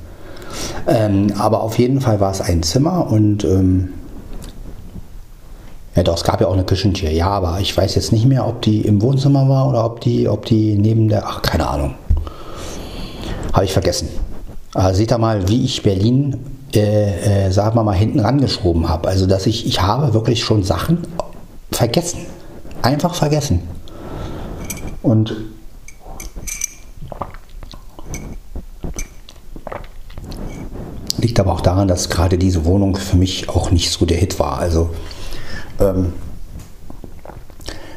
Ähm, aber auf jeden Fall war es ein Zimmer und ähm, ja doch, es gab ja auch eine Küchentür. Ja, aber ich weiß jetzt nicht mehr, ob die im Wohnzimmer war oder ob die, ob die neben der. Ach, keine Ahnung. Habe ich vergessen. Aber seht ihr mal, wie ich Berlin, äh, äh, sagen wir mal, hinten rangeschoben habe. Also, dass ich, ich habe wirklich schon Sachen vergessen. Einfach vergessen. Und liegt aber auch daran, dass gerade diese Wohnung für mich auch nicht so der Hit war. Also ähm,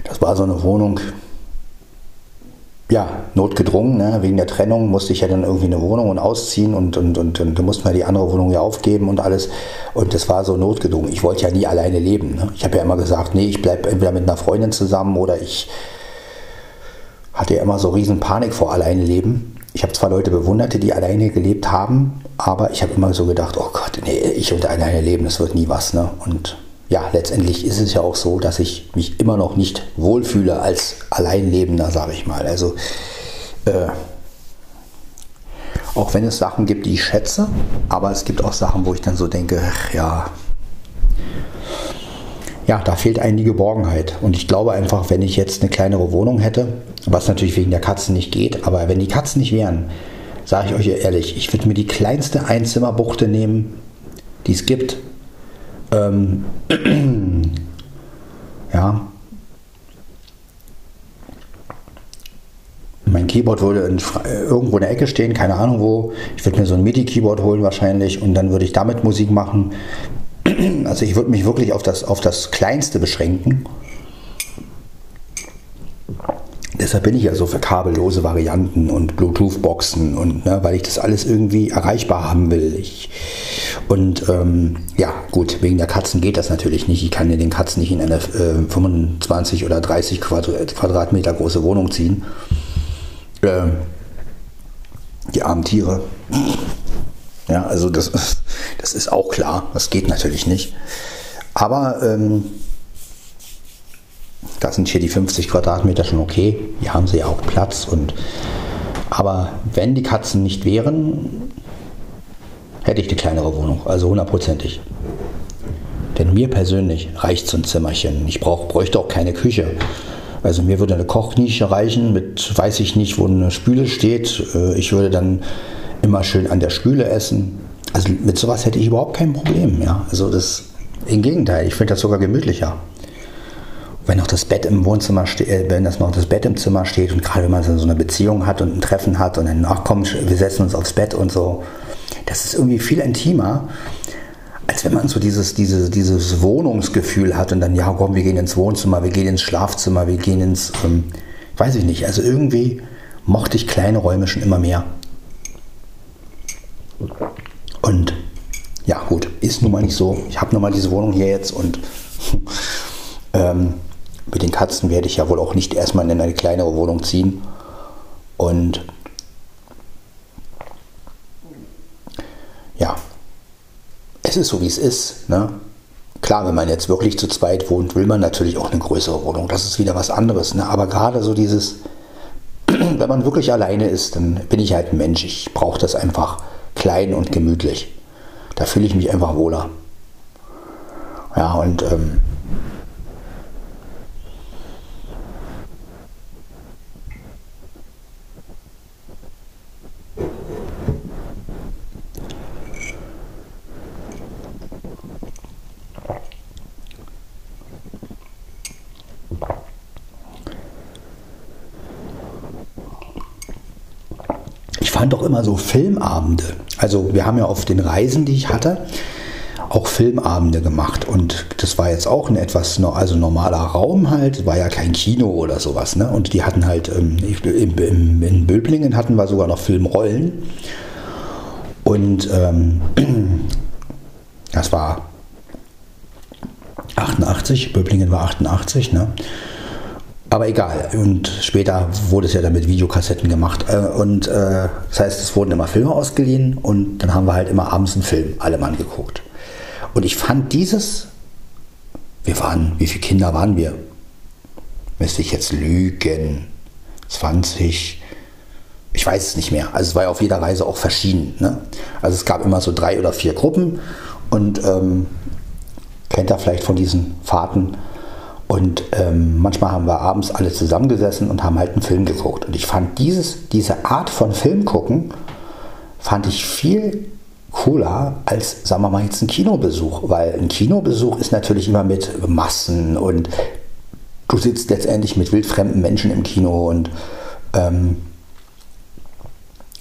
das war so eine Wohnung, ja, notgedrungen, ne? wegen der Trennung musste ich ja dann irgendwie eine Wohnung und ausziehen und, und, und, und da mussten wir die andere Wohnung ja aufgeben und alles. Und das war so notgedrungen. Ich wollte ja nie alleine leben. Ne? Ich habe ja immer gesagt, nee, ich bleibe entweder mit einer Freundin zusammen oder ich hatte ja immer so riesen Panik vor alleine leben. Ich habe zwar Leute bewundert, die alleine gelebt haben, aber ich habe immer so gedacht, oh Gott, nee, ich und alleine leben, das wird nie was. Ne? Und ja, letztendlich ist es ja auch so, dass ich mich immer noch nicht wohlfühle als Alleinlebender, sage ich mal. Also äh, auch wenn es Sachen gibt, die ich schätze, aber es gibt auch Sachen, wo ich dann so denke, ja, ja, da fehlt einem die Geborgenheit. Und ich glaube einfach, wenn ich jetzt eine kleinere Wohnung hätte, was natürlich wegen der Katzen nicht geht, aber wenn die Katzen nicht wären, sage ich euch ehrlich, ich würde mir die kleinste Einzimmerbuchte nehmen, die es gibt. Ähm, ja. Mein Keyboard würde in, äh, irgendwo in der Ecke stehen, keine Ahnung wo. Ich würde mir so ein MIDI-Keyboard holen wahrscheinlich und dann würde ich damit Musik machen. Also ich würde mich wirklich auf das, auf das Kleinste beschränken. Deshalb bin ich ja so für kabellose Varianten und Bluetooth-Boxen und ne, weil ich das alles irgendwie erreichbar haben will. Ich, und ähm, ja, gut, wegen der Katzen geht das natürlich nicht. Ich kann den Katzen nicht in eine äh, 25 oder 30 Quadratmeter große Wohnung ziehen. Ähm, die armen Tiere. Ja, also das, das ist auch klar. Das geht natürlich nicht. Aber ähm, da sind hier die 50 Quadratmeter schon okay. Hier haben sie ja auch Platz. Und, aber wenn die Katzen nicht wären, hätte ich die kleinere Wohnung. Also hundertprozentig. Denn mir persönlich reicht so ein Zimmerchen. Ich brauch, bräuchte auch keine Küche. Also mir würde eine Kochnische reichen mit, weiß ich nicht, wo eine Spüle steht. Äh, ich würde dann immer schön an der Spüle essen. Also mit sowas hätte ich überhaupt kein Problem. Ja? Also das im Gegenteil, ich finde das sogar gemütlicher. Wenn noch das Bett im Wohnzimmer steht, äh, wenn das noch das Bett im Zimmer steht und gerade wenn man so eine Beziehung hat und ein Treffen hat und dann, ach komm, wir setzen uns aufs Bett und so, das ist irgendwie viel intimer, als wenn man so dieses, dieses, dieses Wohnungsgefühl hat und dann, ja komm, wir gehen ins Wohnzimmer, wir gehen ins Schlafzimmer, wir gehen ins, ähm, weiß ich nicht, also irgendwie mochte ich kleine Räume schon immer mehr. Und ja, gut, ist nun mal nicht so. Ich habe nun mal diese Wohnung hier jetzt und ähm, mit den Katzen werde ich ja wohl auch nicht erstmal in eine kleinere Wohnung ziehen. Und ja, es ist so, wie es ist. Ne? Klar, wenn man jetzt wirklich zu zweit wohnt, will man natürlich auch eine größere Wohnung. Das ist wieder was anderes. Ne? Aber gerade so dieses, wenn man wirklich alleine ist, dann bin ich halt ein Mensch. Ich brauche das einfach klein und gemütlich. Da fühle ich mich einfach wohler. Ja, und ähm, fand auch immer so Filmabende. Also wir haben ja auf den Reisen, die ich hatte, auch Filmabende gemacht und das war jetzt auch ein etwas also normaler Raum halt, war ja kein Kino oder sowas. Ne? Und die hatten halt ähm, in, in Böblingen hatten wir sogar noch Filmrollen und ähm, das war 88, Böblingen war 88, ne? Aber egal. Und später wurde es ja dann mit Videokassetten gemacht. Äh, und äh, das heißt, es wurden immer Filme ausgeliehen und dann haben wir halt immer abends einen Film, alle Mann geguckt. Und ich fand dieses, wir waren, wie viele Kinder waren wir? Müsste ich jetzt lügen? 20, ich weiß es nicht mehr. Also es war ja auf jeder Reise auch verschieden. Ne? Also es gab immer so drei oder vier Gruppen und ähm, kennt ihr vielleicht von diesen Fahrten und ähm, manchmal haben wir abends alle zusammengesessen und haben halt einen Film geguckt. Und ich fand dieses, diese Art von Film gucken, fand ich viel cooler als, sagen wir mal, jetzt ein Kinobesuch. Weil ein Kinobesuch ist natürlich immer mit Massen und du sitzt letztendlich mit wildfremden Menschen im Kino und ähm,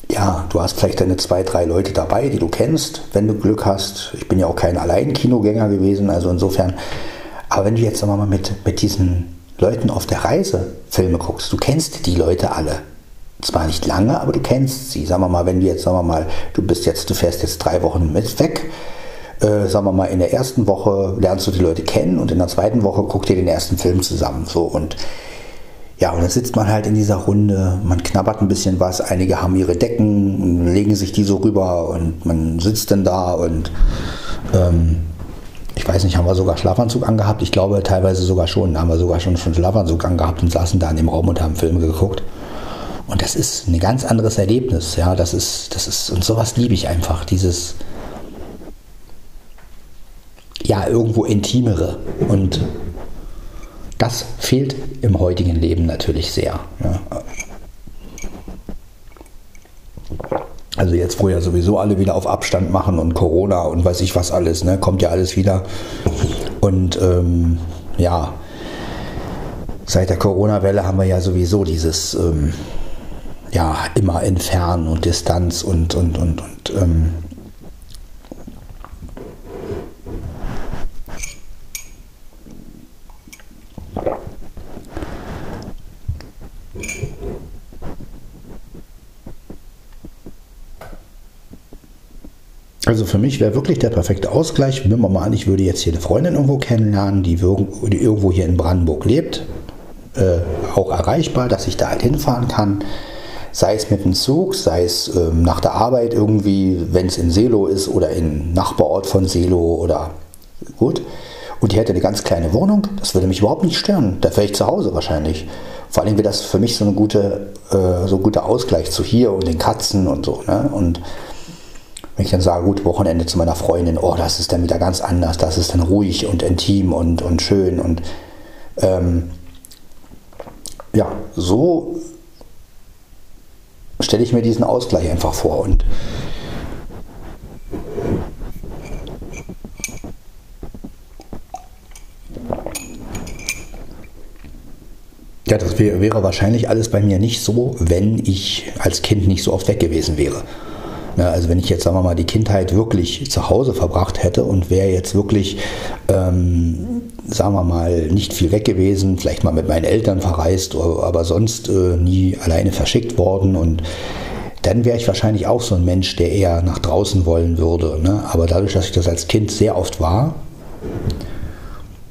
ja, du hast vielleicht deine zwei, drei Leute dabei, die du kennst, wenn du Glück hast. Ich bin ja auch kein Allein-Kinogänger gewesen, also insofern aber wenn du jetzt mal mit, mit diesen Leuten auf der Reise Filme guckst, du kennst die Leute alle. Zwar nicht lange, aber du kennst sie. Sagen wir mal, wenn du jetzt, sagen wir mal, du bist jetzt, du fährst jetzt drei Wochen mit weg, äh, sagen wir mal, in der ersten Woche lernst du die Leute kennen und in der zweiten Woche guckt ihr den ersten Film zusammen. So und ja, und dann sitzt man halt in dieser Runde, man knabbert ein bisschen was, einige haben ihre Decken, legen sich die so rüber und man sitzt dann da und ähm, ich weiß nicht, haben wir sogar Schlafanzug angehabt? Ich glaube teilweise sogar schon. Da haben wir sogar schon, schon Schlafanzug angehabt und saßen da in dem Raum und haben Filme geguckt. Und das ist ein ganz anderes Erlebnis. Ja, das ist, das ist, und sowas liebe ich einfach. Dieses, ja irgendwo intimere. Und das fehlt im heutigen Leben natürlich sehr. Ja. Also jetzt, wo ja sowieso alle wieder auf Abstand machen und Corona und weiß ich was alles, ne, kommt ja alles wieder. Und ähm, ja, seit der Corona-Welle haben wir ja sowieso dieses ähm, ja immer entfernen und Distanz und und und und ähm, Also für mich wäre wirklich der perfekte Ausgleich. Nehmen wir mal an, ich würde jetzt hier eine Freundin irgendwo kennenlernen, die, irgendwo hier in Brandenburg lebt, äh, auch erreichbar, dass ich da halt hinfahren kann. Sei es mit dem Zug, sei es äh, nach der Arbeit irgendwie, wenn es in Selo ist oder in Nachbarort von Selo oder gut. Und die hätte eine ganz kleine Wohnung, das würde mich überhaupt nicht stören. Da wäre ich zu Hause wahrscheinlich. Vor allem wäre das für mich so ein gute, äh, so guter Ausgleich zu hier und den Katzen und so. Ne? Und wenn ich dann sage, gut, Wochenende zu meiner Freundin, oh, das ist dann wieder ganz anders, das ist dann ruhig und intim und, und schön und ähm, ja, so stelle ich mir diesen Ausgleich einfach vor und Ja, das wäre wahrscheinlich alles bei mir nicht so, wenn ich als Kind nicht so oft weg gewesen wäre. Ja, also wenn ich jetzt, sagen wir mal, die Kindheit wirklich zu Hause verbracht hätte und wäre jetzt wirklich, ähm, sagen wir mal, nicht viel weg gewesen, vielleicht mal mit meinen Eltern verreist, aber sonst äh, nie alleine verschickt worden und dann wäre ich wahrscheinlich auch so ein Mensch, der eher nach draußen wollen würde. Ne? Aber dadurch, dass ich das als Kind sehr oft war,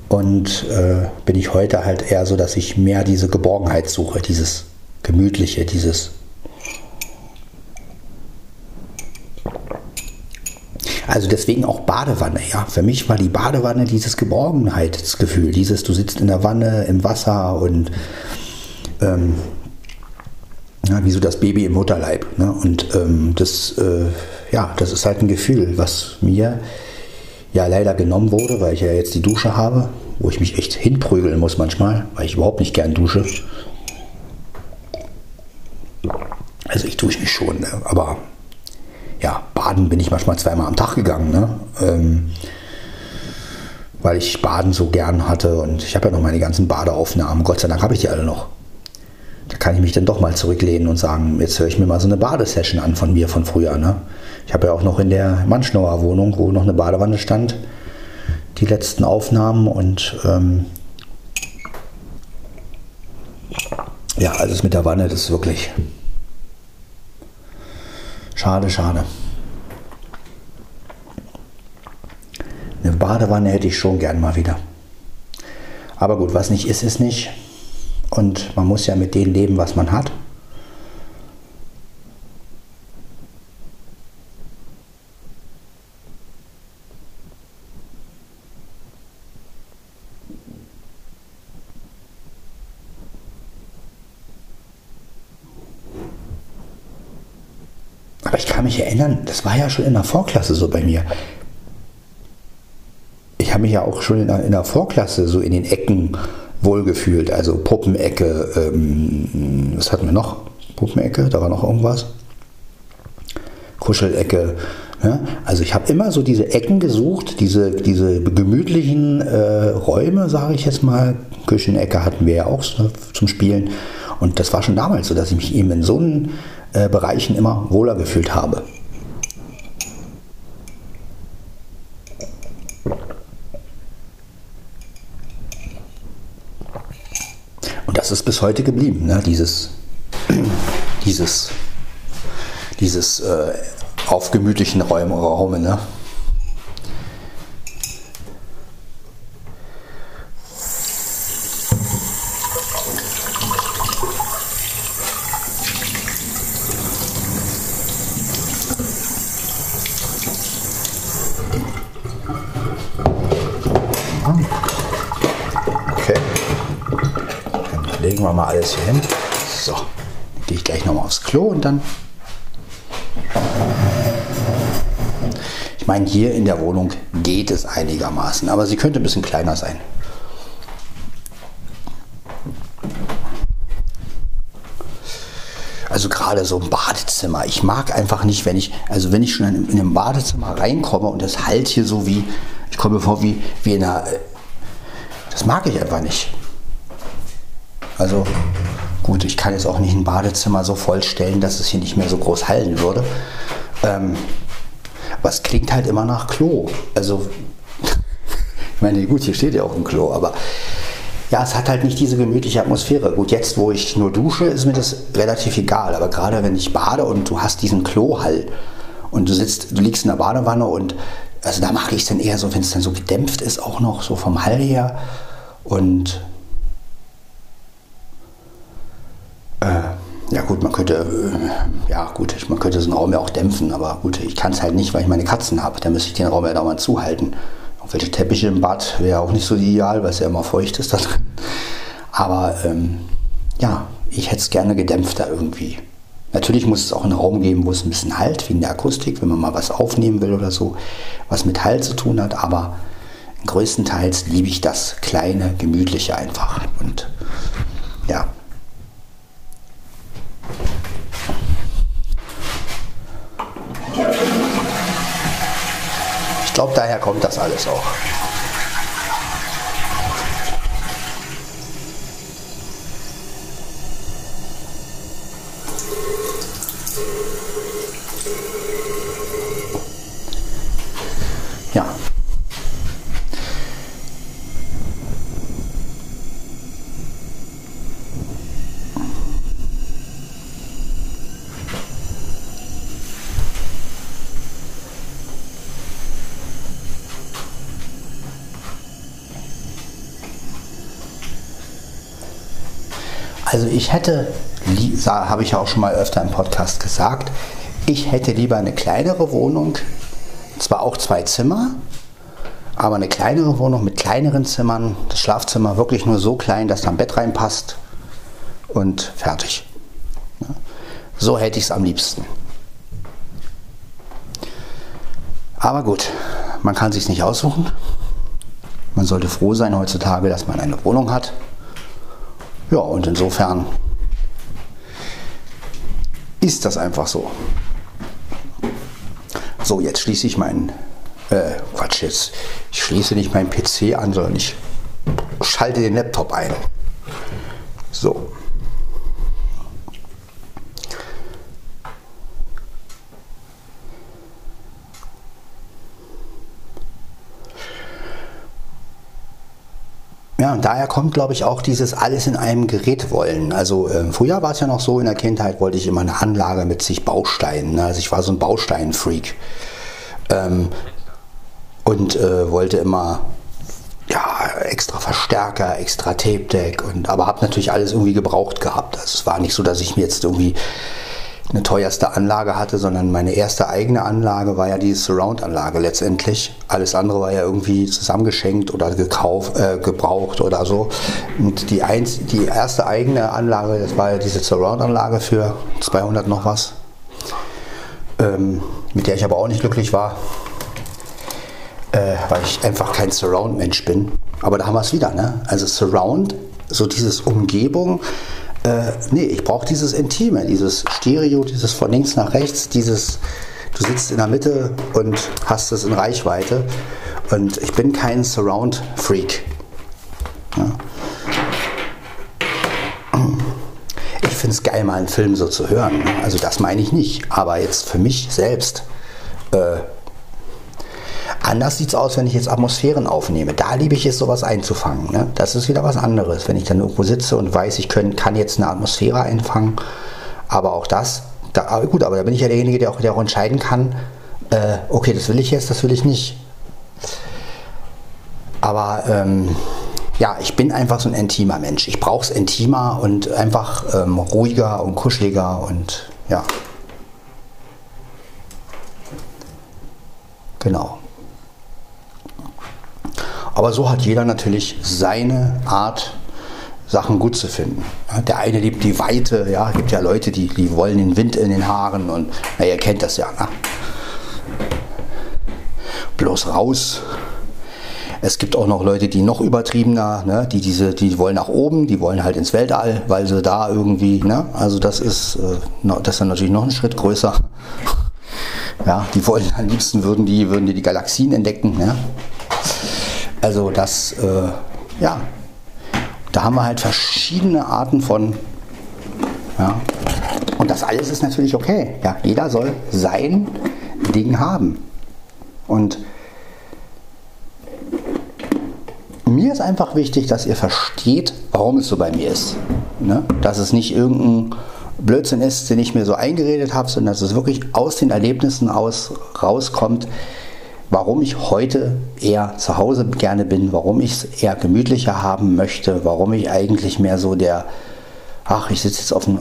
und äh, bin ich heute halt eher so, dass ich mehr diese Geborgenheit suche, dieses Gemütliche, dieses Also deswegen auch Badewanne, ja. Für mich war die Badewanne dieses Geborgenheitsgefühl, dieses, du sitzt in der Wanne, im Wasser und ähm, ja, wie so das Baby im Mutterleib. Ne? Und ähm, das, äh, ja, das ist halt ein Gefühl, was mir ja leider genommen wurde, weil ich ja jetzt die Dusche habe, wo ich mich echt hinprügeln muss manchmal, weil ich überhaupt nicht gern dusche. Also ich dusche mich schon, ne? aber ja, baden bin ich manchmal zweimal am Tag gegangen, ne? Ähm, weil ich Baden so gern hatte und ich habe ja noch meine ganzen Badeaufnahmen. Gott sei Dank habe ich die alle noch. Da kann ich mich dann doch mal zurücklehnen und sagen, jetzt höre ich mir mal so eine Badesession an von mir von früher. Ne? Ich habe ja auch noch in der Manschnauer Wohnung, wo noch eine Badewanne stand, die letzten Aufnahmen und ähm, ja, also mit der Wanne, das ist wirklich Schade, schade. Eine Badewanne hätte ich schon gern mal wieder. Aber gut, was nicht ist, ist nicht. Und man muss ja mit dem leben, was man hat. Aber ich kann mich erinnern, das war ja schon in der Vorklasse so bei mir. Ich habe mich ja auch schon in der, in der Vorklasse so in den Ecken wohlgefühlt. Also Puppenecke, ähm, was hatten wir noch? Puppenecke, da war noch irgendwas. Kuschelecke. Ne? Also ich habe immer so diese Ecken gesucht, diese, diese gemütlichen äh, Räume, sage ich jetzt mal. Küchenecke hatten wir ja auch zum Spielen. Und das war schon damals so, dass ich mich eben in so einem äh, Bereichen immer wohler gefühlt habe. Und das ist bis heute geblieben, ne? dieses, dieses, dieses äh, auf gemütlichen Räume, Räume ne? wir mal alles hier hin. So, gehe ich gleich nochmal aufs Klo und dann. Ich meine, hier in der Wohnung geht es einigermaßen, aber sie könnte ein bisschen kleiner sein. Also gerade so ein Badezimmer. Ich mag einfach nicht, wenn ich, also wenn ich schon in, in ein Badezimmer reinkomme und das halt hier so wie, ich komme mir vor wie, wie in einer, das mag ich einfach nicht. Also gut, ich kann jetzt auch nicht ein Badezimmer so vollstellen, dass es hier nicht mehr so groß hallen würde. Ähm, aber es klingt halt immer nach Klo. Also, ich meine, gut, hier steht ja auch ein Klo, aber ja, es hat halt nicht diese gemütliche Atmosphäre. Gut, jetzt, wo ich nur dusche, ist mir das relativ egal. Aber gerade wenn ich bade und du hast diesen Klohall und du sitzt, du liegst in der Badewanne und also da mag ich es dann eher so, wenn es dann so gedämpft ist, auch noch so vom Hall her. Und äh, ja gut, man könnte, äh, ja gut, man könnte so einen Raum ja auch dämpfen, aber gut, ich kann es halt nicht, weil ich meine Katzen habe. Da müsste ich den Raum ja dauernd zuhalten. Welche Teppiche im Bad wäre auch nicht so ideal, weil es ja immer feucht ist da drin. Aber ähm, ja, ich hätte es gerne gedämpfter irgendwie. Natürlich muss es auch einen Raum geben, wo es ein bisschen Halt, wegen der Akustik, wenn man mal was aufnehmen will oder so, was mit Halt zu tun hat. Aber größtenteils liebe ich das kleine, gemütliche einfach. Und ja, glaube, daher kommt das alles auch. Also ich hätte, habe ich auch schon mal öfter im Podcast gesagt, ich hätte lieber eine kleinere Wohnung, zwar auch zwei Zimmer, aber eine kleinere Wohnung mit kleineren Zimmern, das Schlafzimmer wirklich nur so klein, dass da ein Bett reinpasst und fertig. So hätte ich es am liebsten. Aber gut, man kann sich nicht aussuchen. Man sollte froh sein heutzutage, dass man eine Wohnung hat. Ja, und insofern ist das einfach so. So, jetzt schließe ich meinen, äh, Quatsch, jetzt, ich schließe nicht meinen PC an, sondern ich schalte den Laptop ein. So. Ja, und daher kommt, glaube ich, auch dieses alles in einem Gerät wollen. Also äh, früher war es ja noch so, in der Kindheit wollte ich immer eine Anlage mit sich Bausteinen. Ne? Also ich war so ein Bausteinfreak. Ähm, und äh, wollte immer ja, extra Verstärker, extra Tape Deck und aber habe natürlich alles irgendwie gebraucht gehabt. Also es war nicht so, dass ich mir jetzt irgendwie eine teuerste Anlage hatte, sondern meine erste eigene Anlage war ja die Surround-Anlage letztendlich. Alles andere war ja irgendwie zusammengeschenkt oder gekauft, äh, gebraucht oder so. Und die, eins, die erste eigene Anlage, das war ja diese Surround-Anlage für 200 noch was, ähm, mit der ich aber auch nicht glücklich war, äh, weil ich einfach kein Surround-Mensch bin. Aber da haben wir es wieder, ne? Also Surround, so dieses Umgebung, äh, nee, ich brauche dieses Intime, dieses Stereo, dieses von links nach rechts, dieses, du sitzt in der Mitte und hast es in Reichweite. Und ich bin kein Surround-Freak. Ja. Ich finde es geil, mal einen Film so zu hören. Also das meine ich nicht. Aber jetzt für mich selbst äh, Anders sieht es aus, wenn ich jetzt Atmosphären aufnehme. Da liebe ich es, sowas einzufangen. Ne? Das ist wieder was anderes, wenn ich dann irgendwo sitze und weiß, ich können, kann jetzt eine Atmosphäre einfangen. Aber auch das, da, gut, aber da bin ich ja derjenige, der auch, der auch entscheiden kann, äh, okay, das will ich jetzt, das will ich nicht. Aber ähm, ja, ich bin einfach so ein intimer Mensch. Ich brauche es intimer und einfach ähm, ruhiger und kuscheliger und ja. Genau. Aber so hat jeder natürlich seine Art, Sachen gut zu finden. Der eine liebt die Weite, ja, es gibt ja Leute, die, die wollen den Wind in den Haaren und na, ihr kennt das ja. Ne? bloß raus. Es gibt auch noch Leute, die noch übertriebener, ne, die diese, die wollen nach oben, die wollen halt ins Weltall, weil sie da irgendwie, ne, also das ist, äh, das ist dann natürlich noch ein Schritt größer. Ja, die wollen am liebsten würden die, würden die, die Galaxien entdecken. Ne? Also das, äh, ja, da haben wir halt verschiedene Arten von, ja, und das alles ist natürlich okay. Ja, jeder soll sein Ding haben. Und mir ist einfach wichtig, dass ihr versteht, warum es so bei mir ist. Ne? Dass es nicht irgendein Blödsinn ist, den ich mir so eingeredet habe, sondern dass es wirklich aus den Erlebnissen aus rauskommt, warum ich heute eher zu Hause gerne bin, warum ich es eher gemütlicher haben möchte, warum ich eigentlich mehr so der, ach, ich sitze jetzt auf einem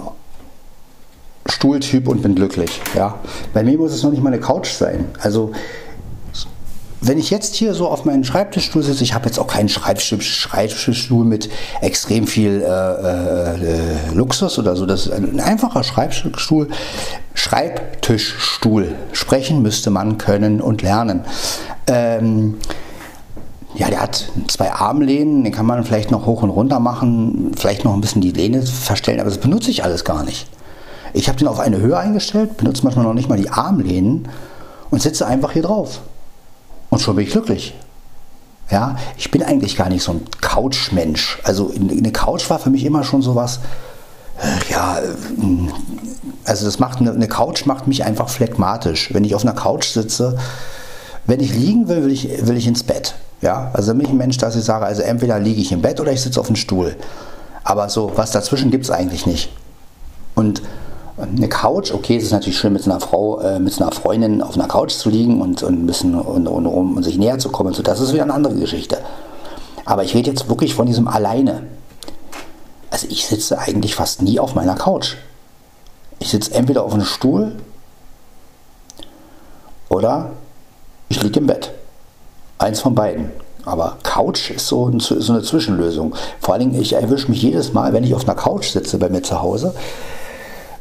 Stuhltyp und bin glücklich. Ja? Bei mir muss es noch nicht mal eine Couch sein. Also wenn ich jetzt hier so auf meinen Schreibtischstuhl sitze, ich habe jetzt auch keinen Schreibtischstuhl mit extrem viel äh, äh, Luxus oder so, das ist ein einfacher Schreibtischstuhl. Schreibtischstuhl. Sprechen müsste man können und lernen. Ähm, ja, der hat zwei Armlehnen, den kann man vielleicht noch hoch und runter machen, vielleicht noch ein bisschen die Lehne verstellen, aber das benutze ich alles gar nicht. Ich habe den auf eine Höhe eingestellt, benutze manchmal noch nicht mal die Armlehnen und sitze einfach hier drauf. Und schon bin ich glücklich. Ja, ich bin eigentlich gar nicht so ein Couchmensch. Also eine Couch war für mich immer schon sowas, äh, ja, äh, also das macht eine, Couch macht mich einfach phlegmatisch. Wenn ich auf einer Couch sitze, wenn ich liegen will, will ich, will ich ins Bett. Ja, also bin ich ein Mensch, dass ich sage, also entweder liege ich im Bett oder ich sitze auf dem Stuhl. Aber so was dazwischen gibt es eigentlich nicht. Und eine Couch, okay, es ist natürlich schön, mit einer Frau, äh, mit einer Freundin auf einer Couch zu liegen und, und ein bisschen und, und, um sich näher zu kommen. So, das ist wieder eine andere Geschichte. Aber ich rede jetzt wirklich von diesem alleine. Also ich sitze eigentlich fast nie auf meiner Couch. Ich sitze entweder auf einem Stuhl oder ich liege im Bett. Eins von beiden. Aber Couch ist so, so eine Zwischenlösung. Vor allen Dingen, ich erwische mich jedes Mal, wenn ich auf einer Couch sitze bei mir zu Hause,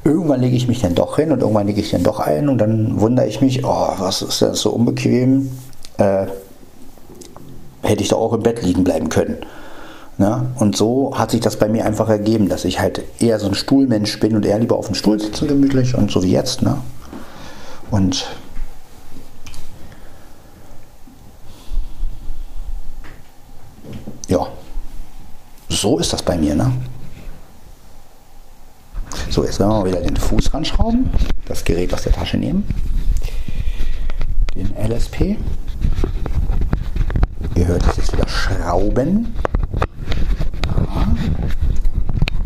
irgendwann lege ich mich dann doch hin und irgendwann lege ich dann doch ein und dann wundere ich mich, oh, was ist denn so unbequem? Äh, hätte ich doch auch im Bett liegen bleiben können. Ja, und so hat sich das bei mir einfach ergeben, dass ich halt eher so ein Stuhlmensch bin und eher lieber auf dem Stuhl sitze gemütlich und so wie jetzt. Ne? Und ja, so ist das bei mir. Ne? So, jetzt werden wir wieder den Fuß ranschrauben, das Gerät aus der Tasche nehmen, den LSP. Ihr hört es jetzt wieder schrauben.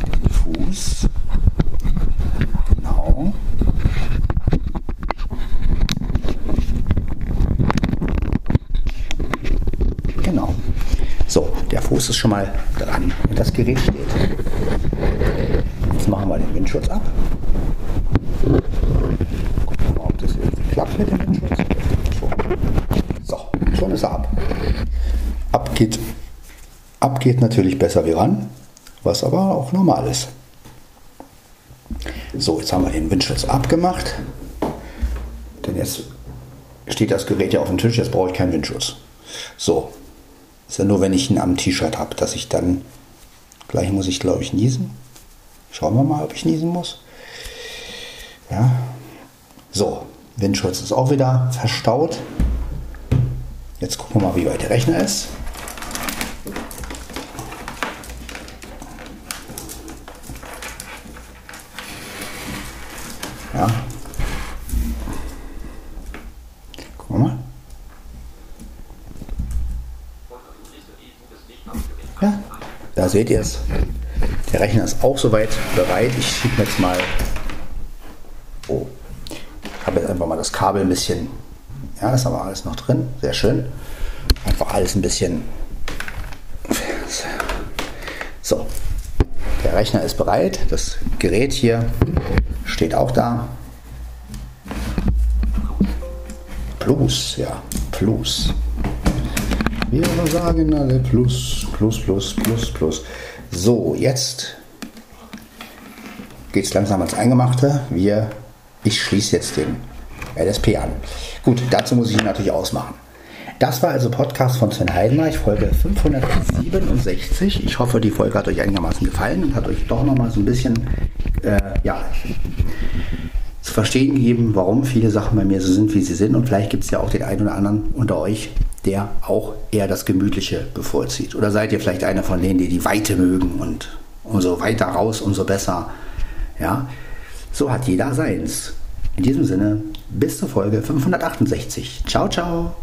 Den Fuß. Genau. Genau. So, der Fuß ist schon mal dran und das Gerät steht. Jetzt machen wir den Windschutz ab. Gucken wir mal, ob das irgendwie klappt mit dem Windschutz. So, schon ist er ab. Ab geht, ab geht natürlich besser wie ran, was aber auch normal ist. So, jetzt haben wir den Windschutz abgemacht. Denn jetzt steht das Gerät ja auf dem Tisch, jetzt brauche ich keinen Windschutz. So, ist ja nur, wenn ich ihn am T-Shirt habe, dass ich dann, gleich muss ich glaube ich niesen. Schauen wir mal, ob ich niesen muss. Ja. So, Windschutz ist auch wieder verstaut. Jetzt gucken wir mal, wie weit der Rechner ist. Ja. Gucken wir mal. Ja, da seht ihr es. Der Rechner ist auch soweit bereit. Ich schiebe jetzt mal. Oh, ich habe jetzt einfach mal das Kabel ein bisschen. Ja, das ist aber alles noch drin. Sehr schön. Einfach alles ein bisschen. So, der Rechner ist bereit. Das Gerät hier steht auch da. Plus, ja, Plus. Wir sagen alle Plus, Plus, Plus, Plus, Plus. So, jetzt geht es langsam ans Eingemachte. Wir, ich schließe jetzt den LSP an. Gut, dazu muss ich ihn natürlich ausmachen. Das war also Podcast von Sven Heidenreich, Folge 567. Ich hoffe, die Folge hat euch einigermaßen gefallen und hat euch doch nochmal so ein bisschen äh, ja, zu verstehen gegeben, warum viele Sachen bei mir so sind, wie sie sind. Und vielleicht gibt es ja auch den einen oder anderen unter euch, der auch eher das Gemütliche bevorzieht. Oder seid ihr vielleicht einer von denen, die die Weite mögen und umso weiter raus, umso besser. Ja, so hat jeder seins. In diesem Sinne, bis zur Folge 568. Ciao, ciao.